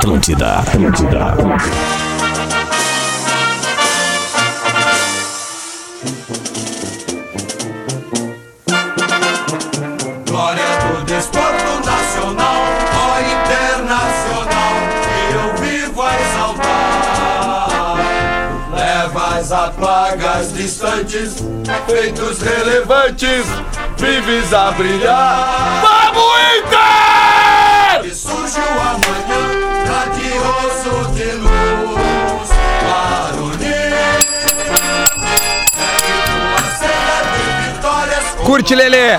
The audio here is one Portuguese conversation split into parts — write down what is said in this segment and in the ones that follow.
Atlântida, Atlântida, Atlântida. Glória do desporto nacional, ó internacional, que eu vivo a exaltar. Leva as plagas distantes, feitos relevantes, vives a brilhar. Vamos, Inter! E surge o amanhã, Curte, Lelê.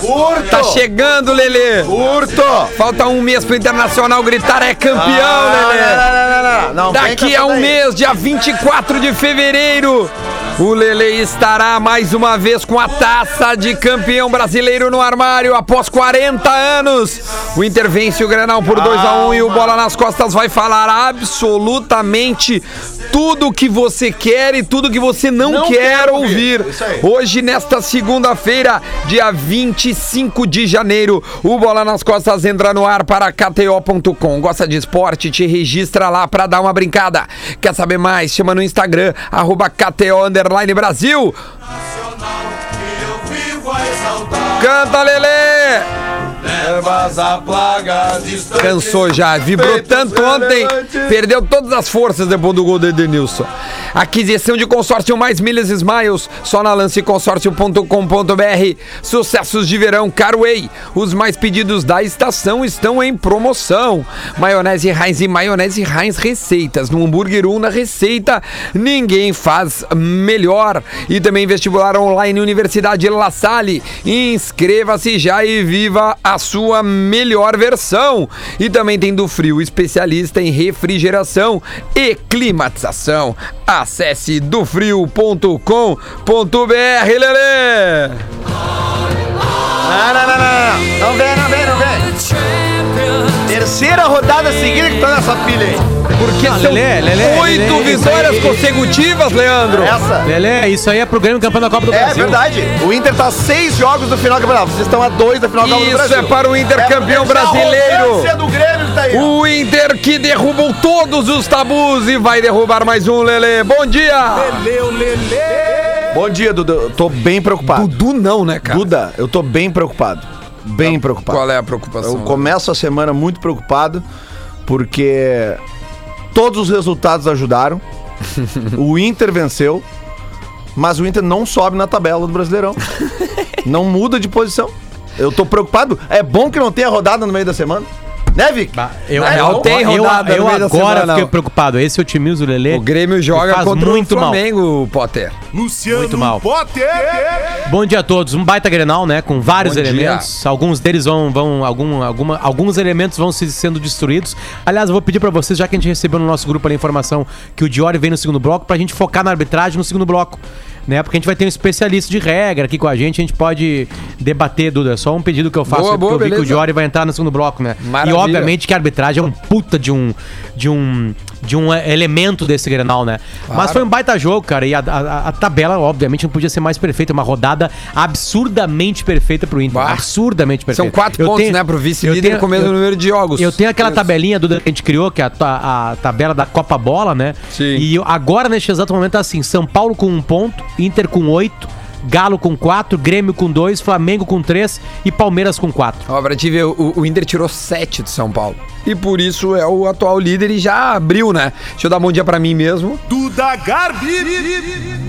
Curto! Tá chegando, Lelê. Curto! Falta um mês pro Internacional gritar é campeão, Lelê. não, não, não. Daqui a um mês, dia 24 de fevereiro, o Lele estará mais uma vez com a taça de campeão brasileiro no armário após 40 anos. O Inter vence o Grenal por 2 a 1 e o Bola nas Costas vai falar absolutamente tudo que você quer e tudo que você não, Não quer ouvir. ouvir. Hoje, nesta segunda-feira, dia 25 de janeiro, o Bola nas Costas entra no ar para KTO.com. Gosta de esporte? Te registra lá para dar uma brincada. Quer saber mais? Chama no Instagram, arroba KTO Underline Brasil. Canta, Lelê! Levas a plaga distante. Cansou já, vibrou tanto ontem, perdeu todas as forças depois do gol do Edenilson. Aquisição de consórcio mais milhas Smiles, só na lanceconsórcio.com.br. Sucessos de verão Carway, os mais pedidos da estação estão em promoção. Maionese Heinz e maionese Heinz receitas, no hambúrguer 1 na receita, ninguém faz melhor. E também vestibular online Universidade La Salle. Inscreva-se já e viva a sua melhor versão. E também tem do Frio, especialista em refrigeração e climatização. Acesse dofrio.com.br, Lelê! Não, não, não, não. Não vem, não vem, não vem. Terceira rodada seguida que tá nessa pilha aí. Porque são Lelê, Lelê, oito Lelê, isso vitórias consecutivas, Leandro. Essa. Lelê, isso aí é pro Grêmio campeão da Copa do É Brasil. verdade. O Inter tá a seis jogos do final do campeonato. Vocês estão a dois da final da Copa do Isso Brasil. é para o Inter campeão porque essa brasileiro. do Grêmio tá aí. O Inter que derrubou todos os tabus e vai derrubar mais um, Lelê. Bom dia! Bom dia, Duda. Eu tô bem preocupado. Dudu não, né, cara? Duda, eu tô bem preocupado. Bem preocupado. Qual é a preocupação? Eu começo a semana muito preocupado porque todos os resultados ajudaram. o Inter venceu, mas o Inter não sobe na tabela do Brasileirão. não muda de posição. Eu tô preocupado. É bom que não tenha rodada no meio da semana. Né, Vic? Bah, Eu, real, eu, eu, eu da agora semana, fiquei não. preocupado. Esse otimismo do Lelê. O Grêmio joga faz contra muito o mal. Flamengo, Potter. Muito mal. Bom dia a todos. Um baita Grenal, né? Com vários Bom dia. elementos. Alguns deles vão. vão algum, alguma, alguns elementos vão se sendo destruídos. Aliás, eu vou pedir pra vocês, já que a gente recebeu no nosso grupo ali a informação que o Diori vem no segundo bloco, pra gente focar na arbitragem no segundo bloco. Né? Porque a gente vai ter um especialista de regra aqui com a gente, a gente pode debater, Duda. É só um pedido que eu faço, Boa, porque boa, eu vi que o beleza. Diori vai entrar no segundo bloco, né? Maravilha. E obviamente que a arbitragem é um puta de um de um de um elemento desse Grenal, né? Mas foi um baita jogo, cara, e a, a- a tabela obviamente não podia ser mais perfeita, uma rodada absurdamente perfeita pro Inter, Bah. absurdamente perfeita. São quatro Eu pontos, tenho- né, pro vice-líder com o mesmo número de jogos. eu tenho aquela tabelinha Duda, que a gente criou, que é a, ta- a tabela da Copa Bola, né? Sim. E agora, neste exato momento, tá assim: São Paulo com um ponto, Inter com oito, Galo com quatro, Grêmio com dois, Flamengo com três e Palmeiras com quatro. Ó, pra te ver, o, o Inter tirou 7 do São Paulo. E por isso é o atual líder e já abriu, né? Deixa eu dar bom dia pra mim mesmo. Duda Garbi.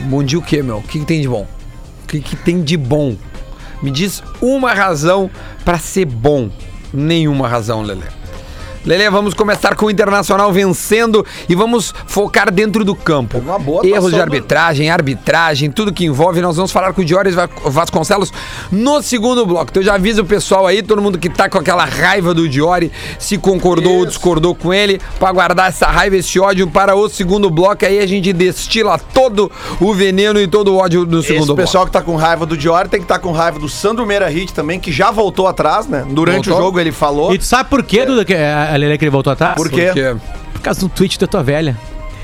Bom dia o quê, meu? O que, que tem de bom? O que, que tem de bom? Me diz uma razão pra ser bom. Nenhuma razão, Lelê. Lelê, vamos começar com o Internacional vencendo e vamos focar dentro do campo. Uma boa Erros de do- arbitragem, arbitragem, tudo que envolve. Nós vamos falar com o Dióris Va- Vasconcelos no segundo bloco. Então já avisa o pessoal aí, todo mundo que tá com aquela raiva do Diori, se concordou ou discordou com ele, pra guardar essa raiva, esse ódio para o segundo bloco. Aí a gente destila todo o veneno e todo o ódio no segundo Esse bloco. pessoal que tá com raiva do Diori tem que estar com raiva do Sandro Meira Hit também, que já voltou atrás, né? Durante Voltou? o jogo ele falou. E tu sabe por quê, Duda, que, a Lele que ele voltou atrás? Por quê? Porque Por causa do tweet da tua velha.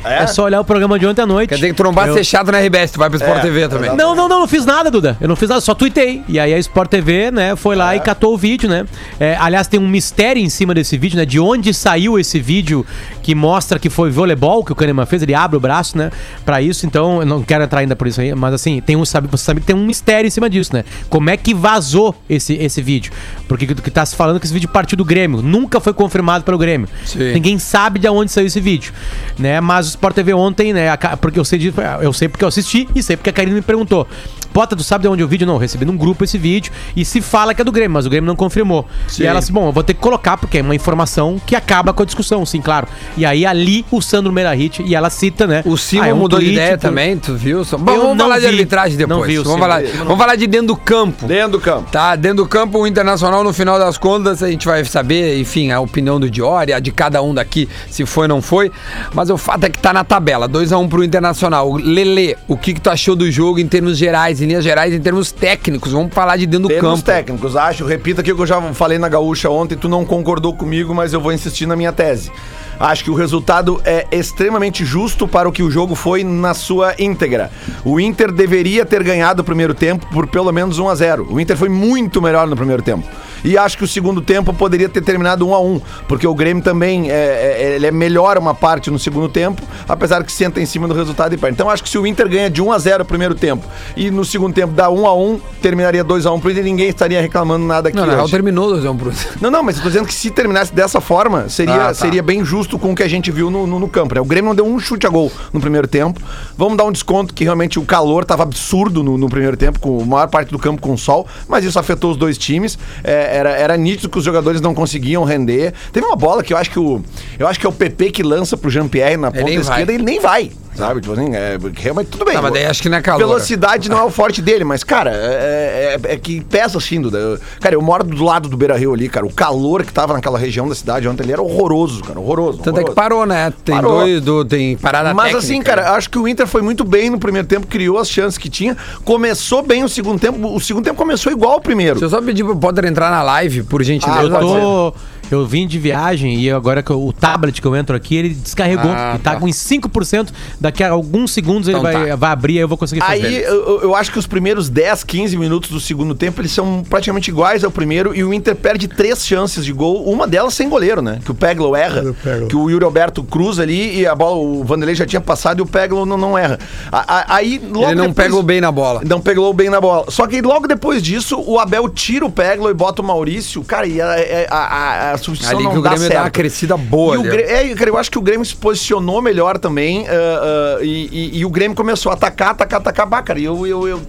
É? É? só olhar o programa de ontem à noite. Quer dizer que tu não basta Eu- ser chato na RBS, tu vai pro Sport É, TV também. Não, não, não, não fiz nada, Duda. Eu não fiz nada, só tuitei. E aí a Sport TV, né, foi lá e catou o vídeo, né? É, aliás, tem um mistério em cima desse vídeo, né? De onde saiu esse vídeo que mostra que foi voleibol que o Kahneman fez. Ele abre o braço, né? Pra isso, então, eu não quero entrar ainda por isso aí, mas assim, tem um, sabe, você sabe que tem um mistério em cima disso, né? Como é que vazou esse, esse vídeo? Porque que tá se falando é que esse vídeo partiu do Grêmio. Nunca foi confirmado pelo Grêmio. Sim. Ninguém sabe de onde saiu esse vídeo, né? Mas Sport TV ontem, né? Porque eu sei disso, eu sei porque eu assisti e sei porque a Karine me perguntou. Pota, tu sabe de onde é o vídeo? Não, eu recebi num grupo esse vídeo e se fala que é do Grêmio, mas o Grêmio não confirmou. Sim. E ela disse, bom, eu vou ter que colocar porque é uma informação que acaba com a discussão, sim, claro. E aí ali o Sandro Merahit e ela cita, né? O Simon ah, é um mudou de ideia também, tu viu? Só- Bom, vamos não falar de vi. arbitragem depois. Não vi vamos, falar, vamos falar de dentro do campo. Dentro do campo. Tá, dentro do campo, o Internacional, no final das contas, a gente vai saber, enfim, a opinião do Diori, a de cada um daqui, se foi ou não foi. Mas o fato é que tá na tabela, 2x1 pro Internacional. Lele, o que, que tu achou do jogo em termos gerais, em linhas gerais, em termos técnicos? Vamos falar de dentro do Termos campo. técnicos, acho, repito aqui o que eu já falei na Gaúcha ontem, tu não concordou comigo, mas eu vou insistir na minha tese. Acho que o resultado é extremamente justo para o que o jogo foi na sua íntegra. O Inter deveria ter ganhado o primeiro tempo por pelo menos 1 a 0. O Inter foi muito melhor no primeiro tempo. E acho que o segundo tempo poderia ter terminado 1 a 1, porque o Grêmio também é, é, ele é melhor uma parte no segundo tempo, apesar que senta em cima do resultado e perde. Então acho que se o Inter ganha de 1 a 0 o primeiro tempo e no segundo tempo dá 1 a 1, terminaria 2 a 1 pro Inter e ninguém estaria reclamando nada aqui Não, hoje. terminou 2x1 pro Não, não, mas eu tô dizendo que se terminasse dessa forma, seria, Ah, tá. seria bem justo com o que a gente viu no, no, no campo. Né? O Grêmio não deu um chute a gol no primeiro tempo. Vamos dar um desconto que realmente o calor tava absurdo no, no primeiro tempo, com a maior parte do campo com sol, mas isso afetou os dois times. É, era, era nítido que os jogadores não conseguiam render. Teve uma bola que eu acho que o. Eu acho que é o PP que lança pro Jean-Pierre na ponta vai. esquerda e ele nem vai. Sabe? Tipo assim, é, realmente tudo bem. Tá, mas daí acho que não é calor. Velocidade não é o forte dele, mas, cara, é, é- é que pesa assim, Duda. Eu- Cara, eu moro do lado do Beira Rio ali, cara. O calor que tava naquela região da cidade ontem ali era horroroso, cara. Horroroso. Tanto é que horroroso. parou, né? Tem Parou. dois, do, tem parada Mas técnica. assim, cara, acho que o Inter foi muito bem no primeiro tempo, criou as chances que tinha. Começou bem o segundo tempo. O segundo tempo começou igual ao primeiro. Deixa eu só pedir pro Potter entrar na live, por gentileza. Ah, Eu tô. Eu vim de viagem e agora que eu- o tablet que eu entro aqui, ele descarregou. Ah, e tá, tá. com em 5%. Daqui a alguns segundos ele Então vai, tá. vai abrir e eu vou conseguir fazer. Aí eu, eu acho que os primeiros 10, 15 minutos do segundo tempo eles são praticamente iguais ao primeiro e o Inter perde três chances de gol, uma delas sem goleiro, né? Que o Peglo erra, que o Yuri Alberto cruza ali e a bola, o Vanderlei já tinha passado e o Peglo não, não erra. A- a- Aí logo Ele não depois- pegou bem na bola. Não pegou bem na bola. Só que logo depois disso, o Abel tira o Peglo e bota o Maurício. Cara, e a, a, a, substituição Ali não que o dá Grêmio certo. dá uma crescida boa. E o ali. Grêmio, é, cara, eu acho que o Grêmio se posicionou melhor também. ah, ah, e, e- e o Grêmio começou a atacar, atacar, atacar. Bah, cara, e eu, eu, eu-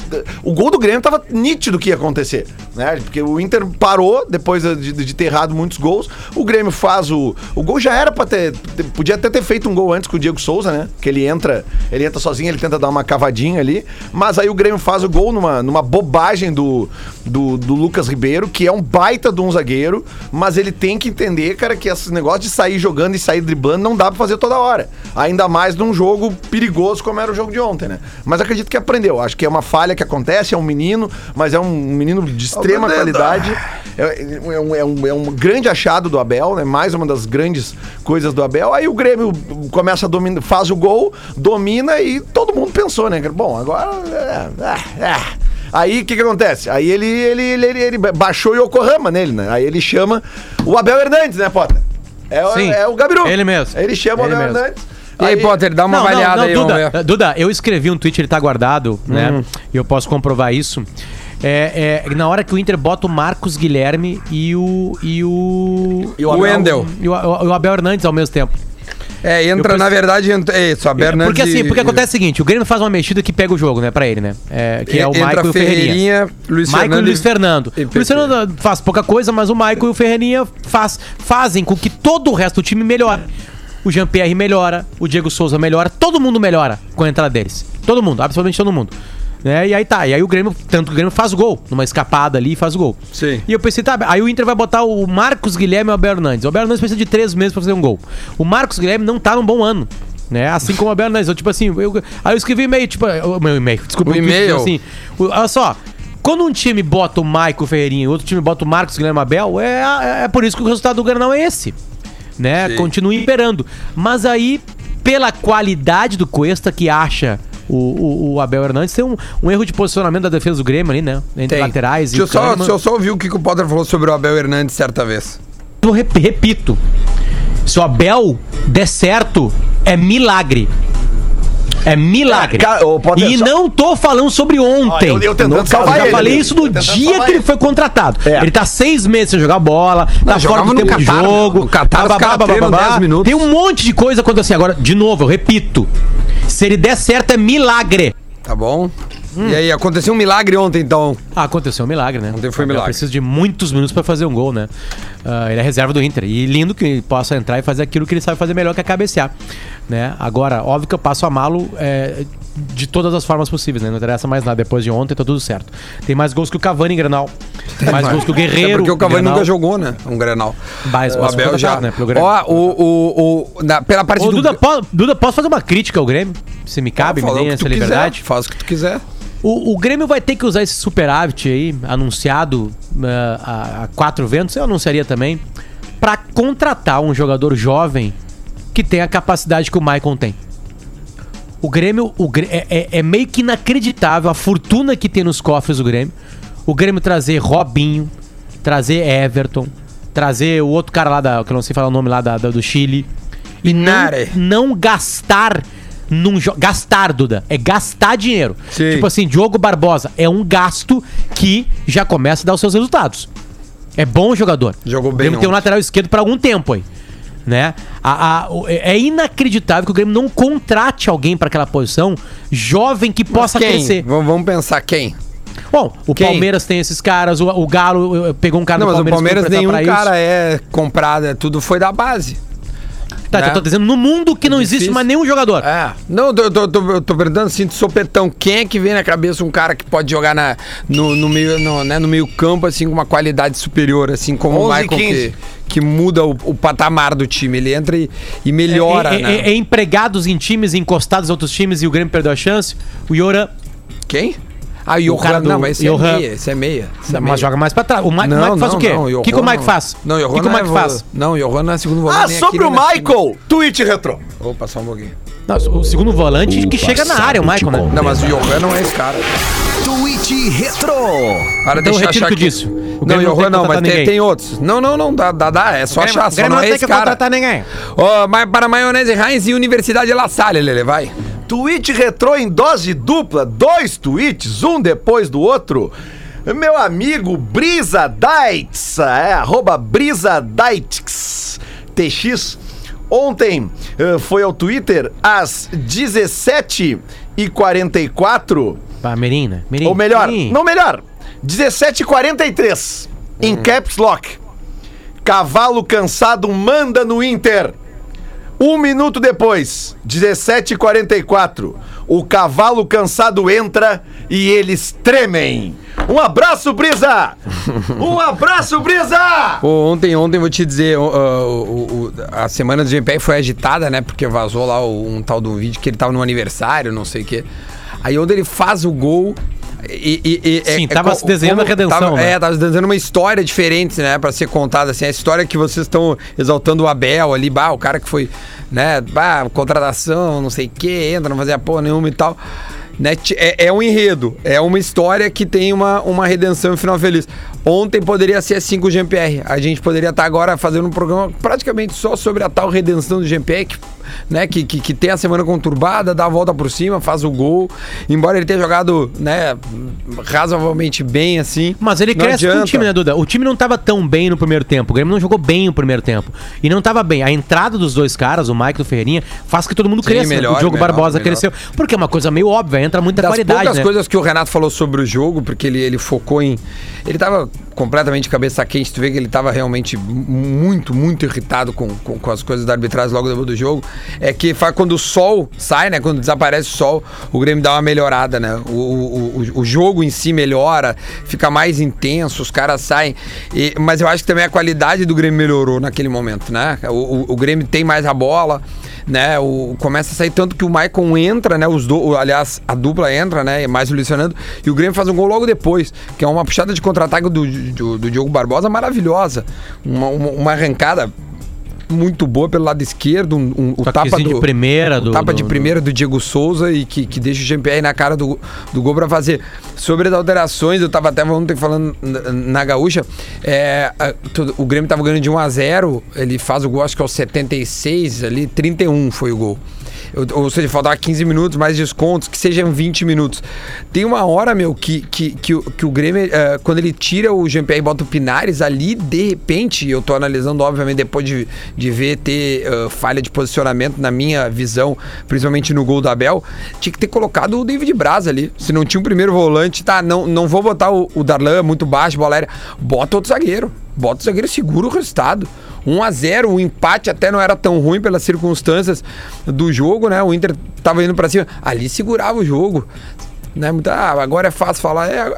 o gol do Grêmio tava nítido que ia acontecer. Né? Porque o Inter parou depois de, de ter errado muitos gols. O Grêmio faz o. O gol já era pra ter. Podia até ter feito um gol antes com o Diego Souza, né? Que ele entra, ele entra sozinho, ele tenta dar uma cavadinha ali. Mas aí o Grêmio faz o gol numa, numa bobagem do, do, do Lucas Ribeiro, que é um baita de um zagueiro, mas ele tem que entender, cara, que esse negócio de sair jogando e sair driblando não dá pra fazer toda hora. Ainda mais num jogo perigoso como era o jogo de ontem, né? Mas acredito que aprendeu. Acho que é uma falha que acontece, é um menino, mas é um menino de extrema qualidade. É, é um, é um- é um grande achado do Abel, né? Mais uma das grandes coisas do Abel. Aí o Grêmio começa a dominar, faz o gol, domina e todo mundo pensou, né? Bom, agora. é, é, é. Aí o que, que acontece? Aí ele, ele, ele, ele, ele baixou o Yokohama nele, né? Aí ele chama o Abel Hernandes, né, Potter? É, o- Sim, é o Gabiru. ele mesmo. Aí ele chama Ele o Abel mesmo. Hernandes. E aí, Potter, dá uma avaliada aí, vamos Duda, ver. Duda, eu escrevi um tweet, ele tá guardado, né? E eu posso comprovar isso. É, é, na hora que o Inter bota o Marcos Guilherme e o. E o. E o Abel. Wendel. E o, o Abel Hernandes ao mesmo tempo. É, entra, Eu na verdade, entra, é isso, a Bernardes porque assim, porque acontece o seguinte, o Grêmio faz uma mexida que pega o jogo, né, pra ele, né? É, que é o Entra Maicon e o Ferreirinha. Luiz Maicon Fernando e Luiz Fernando. e O Luiz Fernando faz pouca coisa, mas o Maicon e o Ferreirinha faz, fazem com que todo o resto do time melhore. O Jean-Pierre melhora, o Diego Souza melhora, todo mundo melhora com a entrada deles. Todo mundo, absolutamente todo mundo. Né? E aí tá, e aí o Grêmio, tanto que o Grêmio faz o gol, numa escapada ali e faz o gol. Sim. E eu pensei, tá, aí o Inter vai botar o Marcos Guilherme e o Abel Hernandes. O Abel Hernandes precisa de três meses pra fazer um gol. O Marcos Guilherme não tá num bom ano. Né? Assim como o Abel Hernandes. Eu, tipo assim, eu, aí eu escrevi e-mail, tipo, o meu e-mail, desculpa, O e-mail. assim. o- olha só. Quando um time bota o Maico Ferreirinha e outro time bota o Marcos Guilherme Abel, é, é por isso que o resultado do Granal é esse. Né? Sim. Continua imperando. Mas aí pela qualidade do Cuesta, que acha o, o, o Abel Hernandes, tem um, um erro de posicionamento da defesa do Grêmio ali, né? Entre Tem. laterais Deixa eu e só, Kahneman. deixa eu só ouvir o que, que o Potter falou sobre o Abel Hernandes certa vez. Eu rep- repito, se o Abel der certo, é milagre. É milagre. Cara, e só- não tô falando sobre ontem. Ó, eu- eu tentando Não, salvar eu já ele, falei né? isso no dia que ele ele. foi contratado. É. Ele tá seis meses sem jogar bola, tá jogava fora do tempo Catar, de jogo. no Catar os babá, babá, babá. 10 minutos. Tem um monte de coisa acontecendo. Agora, de novo, eu repito. Se ele der certo, é milagre. Tá bom? Hum. E aí, aconteceu um milagre ontem, então. Ah, aconteceu um milagre, né? Ontem foi Abel milagre. precisa de muitos minutos pra fazer um gol, né? Ah, ele é reserva do Inter. E lindo que ele possa entrar e fazer aquilo que ele sabe fazer melhor, que é cabecear. Né? Agora, óbvio que eu passo a malo é, de todas as formas possíveis, né? Não interessa mais nada. Depois de ontem, tá tudo certo. Tem mais gols que o Cavani em Granal. Tem mais gols que o É Guerreiro. porque o Cavani Grenal. nunca jogou, né? Um Grenal. Mas- o Abel já. né, pelo Grêmio. Ó, o, o, o, na- pela parte Ô, do. Duda, po- Duda, posso fazer uma crítica ao Grêmio? Se me cabe, me o deem que essa tu quiser, liberdade. Faz o que tu quiser. O, o Grêmio vai ter que usar esse superávit aí, anunciado eh, a, a quatro ventos, eu anunciaria também, pra contratar um jogador jovem que tem a capacidade que o Maicon tem. O Grêmio o, Grê- é, é- é meio que inacreditável a fortuna que tem nos cofres do Grêmio. O Grêmio trazer Robinho, trazer Everton, trazer o outro cara lá, da, que eu não sei falar o nome lá da, da- do Chile. E não, Inare. não gastar num jo- Gastar, Duda. É gastar dinheiro. Sim. Tipo assim, Diogo Barbosa é um gasto que já começa a dar os seus resultados. É bom jogador. Jogou O bem Grêmio tem um lateral esquerdo por algum tempo aí. Né? A- a- o- é inacreditável que o Grêmio não contrate alguém para aquela posição jovem que possa crescer. Vamos pensar quem? Bom, o Quem? Palmeiras tem esses caras, o, o Galo eh, pegou um cara Não, do mas o Palmeiras, Palmeiras nenhum cara é comprado, é tudo foi da base. Tá, né? eu tô dizendo no mundo que não existe mais nenhum jogador. É. Não, eu tô, tô, tô, tô perguntando assim de sopetão. Quem é que vem na cabeça um cara que pode jogar na, no, no meio, no, né, no meio campo, assim, com uma qualidade superior, assim, como o 11 e Michael, 15. que, que muda o, o patamar do time. Ele entra e, e melhora, é, é- né? é- é empregados em times, encostados em outros times e o Grêmio perdeu a chance. O Yoran, Quem? Ah, o Johan. do- não, mas esse Johan. é meia. Esse é meia. Esse é meia. mas joga mais pra trás. O Mike, Não, o Mike faz não, o quê? não, O que, que o Mike não. faz? Não, o que, que o não é Mike faz? Não, o Johan não é segundo volante. Ah, sobre aqui, o. Michael, tweet retrô. Vou passar um pouquinho. Não, o segundo volante O que chega na área, o Michael, né? Não, mas o Johan não é esse cara. Tweet Retro. Para Então deixa eu retiro achar o que disse. O Não, não tem Johan que não, mas contratar tem, ninguém. tem outros. Não, não, não, dá, dá, dá. É só achar, só não é esse cara. ninguém. Ó, mas para Maionese Heinz e Universidade La Salle, Lele, vai. Tweet retrô em dose dupla, dois tweets, um depois do outro. Meu amigo Brisa Daitz, é, arroba Brisa Daitz, TX. Ontem eh, foi ao Twitter às 17h44, Pá, Merim, né? Merim. ou melhor, Merim. não melhor, 17h43, em Caps Lock. Cavalo cansado manda no Inter. Um minuto depois, 17h44, o cavalo cansado entra e eles tremem. Um abraço, Brisa! Um abraço, Brisa! Pô, ontem, ontem vou te dizer, ó, o- o- a semana do GPR foi agitada, né? Porque vazou lá um tal do vídeo que ele tava no aniversário, não sei o quê. Aí onde ele faz o gol. E, e- e- Sim, tava se desenhando a redenção, tava- né? É, tava se desenhando uma história diferente, né? Pra ser contada, assim. A história que vocês estão exaltando o Abel ali, bah, o cara que foi, né? Bah, contratação, não sei o quê, entra, não fazia porra nenhuma e tal. Né? É, é um enredo, é uma história que tem uma, uma redenção e um final feliz. Ontem poderia ser assim com o GMPR. A gente poderia estar agora fazendo um programa praticamente só sobre a tal redenção do GMPR, que, né? Que, que, que tem a semana conturbada, dá a volta por cima, faz o gol. Embora ele tenha jogado, né, razoavelmente bem assim. Mas ele cresce com o time, né, Duda? O time não tava tão bem no primeiro tempo. O Grêmio não jogou bem no primeiro tempo. E não tava bem. A entrada dos dois caras, o Mike e o Ferreirinha, faz com que todo mundo Sim, cresça. melhor, o Diogo melhor, Barbosa melhor. cresceu. Porque é uma coisa meio óbvia, entra muita das qualidade, poucas né? coisas que o Renato falou sobre o jogo, porque ele, ele focou em. Ele tava completamente cabeça quente, tu vê que ele tava realmente muito, muito irritado com, com, com as coisas da arbitragem logo do jogo. É que faz quando o sol sai, né? Quando desaparece o sol, o Grêmio dá uma melhorada, né? O, o, o, jogo em si melhora, fica mais intenso, os caras saem. E- mas eu acho que também a qualidade do Grêmio melhorou naquele momento, né? O, o, Grêmio tem mais a bola né? O, começa a sair tanto que o Maicon entra, né? Os do, aliás, a dupla entra, né? Mais o Fernando. E o Grêmio faz um gol logo depois, que é uma puxada de contra-ataque do, do, do Diogo Barbosa maravilhosa. Uma, uma, uma arrancada muito boa pelo lado esquerdo, um, um- o tapa do, de primeira o do- tapa do- de primeira do Diego Souza e que, que deixa o Jean-Pierre na cara do, do gol pra fazer. Sobre as alterações, eu tava até ontem falando na, na gaúcha, é, a- tudo- o Grêmio tava ganhando de 1 a 0 ele faz o gol acho que aos 76 ali, 31 foi o gol. Ou seja, faltava 15 minutos, mais descontos, que sejam 20 minutos. Tem uma hora, meu, que, que, que, o- que o Grêmio, eh, quando ele tira o Jean-Pierre e bota o Pinares, ali, de repente, eu tô analisando, obviamente, depois de, de ver ter eh, falha de posicionamento na minha visão, principalmente no gol do Abel, tinha que ter colocado o David Braz ali. Se não tinha um primeiro volante, tá, não, não vou botar o, o Darlan muito baixo, bola aérea, bota outro zagueiro. Bota o zagueiro, segura o resultado. 1 a 0 o empate até não era tão ruim pelas circunstâncias do jogo, né? O Inter tava indo pra cima. Ali segurava o jogo. Né? Muita, ah, agora é fácil falar. É,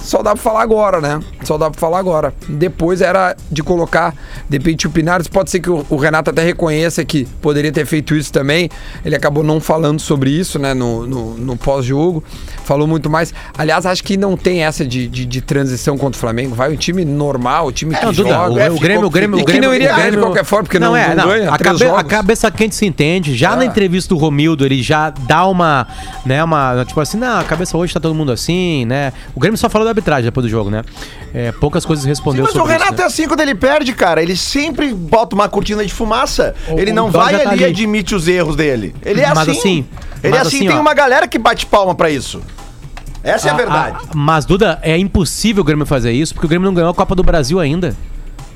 só dá pra falar agora, né? Só dá pra falar agora. Depois era de colocar, de repente, o Pinares. Pode ser que o, o Renato até reconheça que poderia ter feito isso também. Ele acabou não falando sobre isso, né? No, no, no pós-jogo. Falou muito mais. Aliás, acho que não tem essa de, de, de transição contra o Flamengo. Vai um time normal, o time que Não, Duda, joga. o, É, o Grêmio, o Grêmio, o que Grêmio, não iria ganhar de Grêmio- qualquer forma, porque não, é, não ganha a, cabe- a cabeça quente se entende. Já É. na entrevista do Romildo, ele já dá uma, né, uma, tipo assim, não, a cabeça hoje tá todo mundo assim, né? O Grêmio só falou da arbitragem depois do jogo, né? É, poucas coisas respondeu Mas o sobre Renato isso, é né? assim quando ele perde, cara. Ele sempre bota uma cortina de fumaça. O- ele o não vai tá ali e admite os erros dele. Ele é Mas assim. assim, Ele é mas assim, assim, tem ó. uma galera que bate palma pra isso. Essa é a verdade. ah, mas, Duda, é impossível o Grêmio fazer isso, porque o Grêmio não ganhou a Copa do Brasil ainda.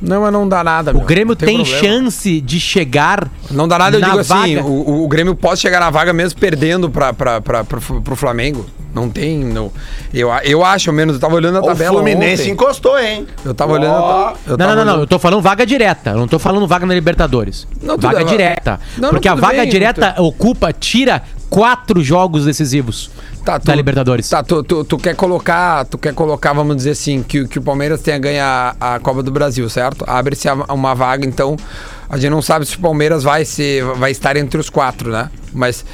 Não, mas não dá nada. O meu. Grêmio Não tem, problema. chance de chegar. Não dá nada, eu digo assim, vaga. o, o- o Grêmio pode chegar na vaga mesmo perdendo pra, pra, pra, pro, pro Flamengo. Não tem. Não. Eu, eu acho, ao menos, eu tava olhando a o tabela. Fluminense ontem. encostou, hein? Eu tava olhando a eu Não, não, não, não. Eu tô falando vaga direta. Eu não tô falando vaga na Libertadores. Não, vaga direta. Não, não, porque a vaga bem, direta ocupa, tira quatro jogos decisivos Tá, tu, da Libertadores. Tá, tu, tu, tu quer colocar, tu quer colocar, vamos dizer assim, que, o- que o Palmeiras tenha ganho a, a Copa do Brasil, certo? Abre-se uma vaga, então a gente não sabe se o Palmeiras vai ser, vai estar entre os quatro, né? Mas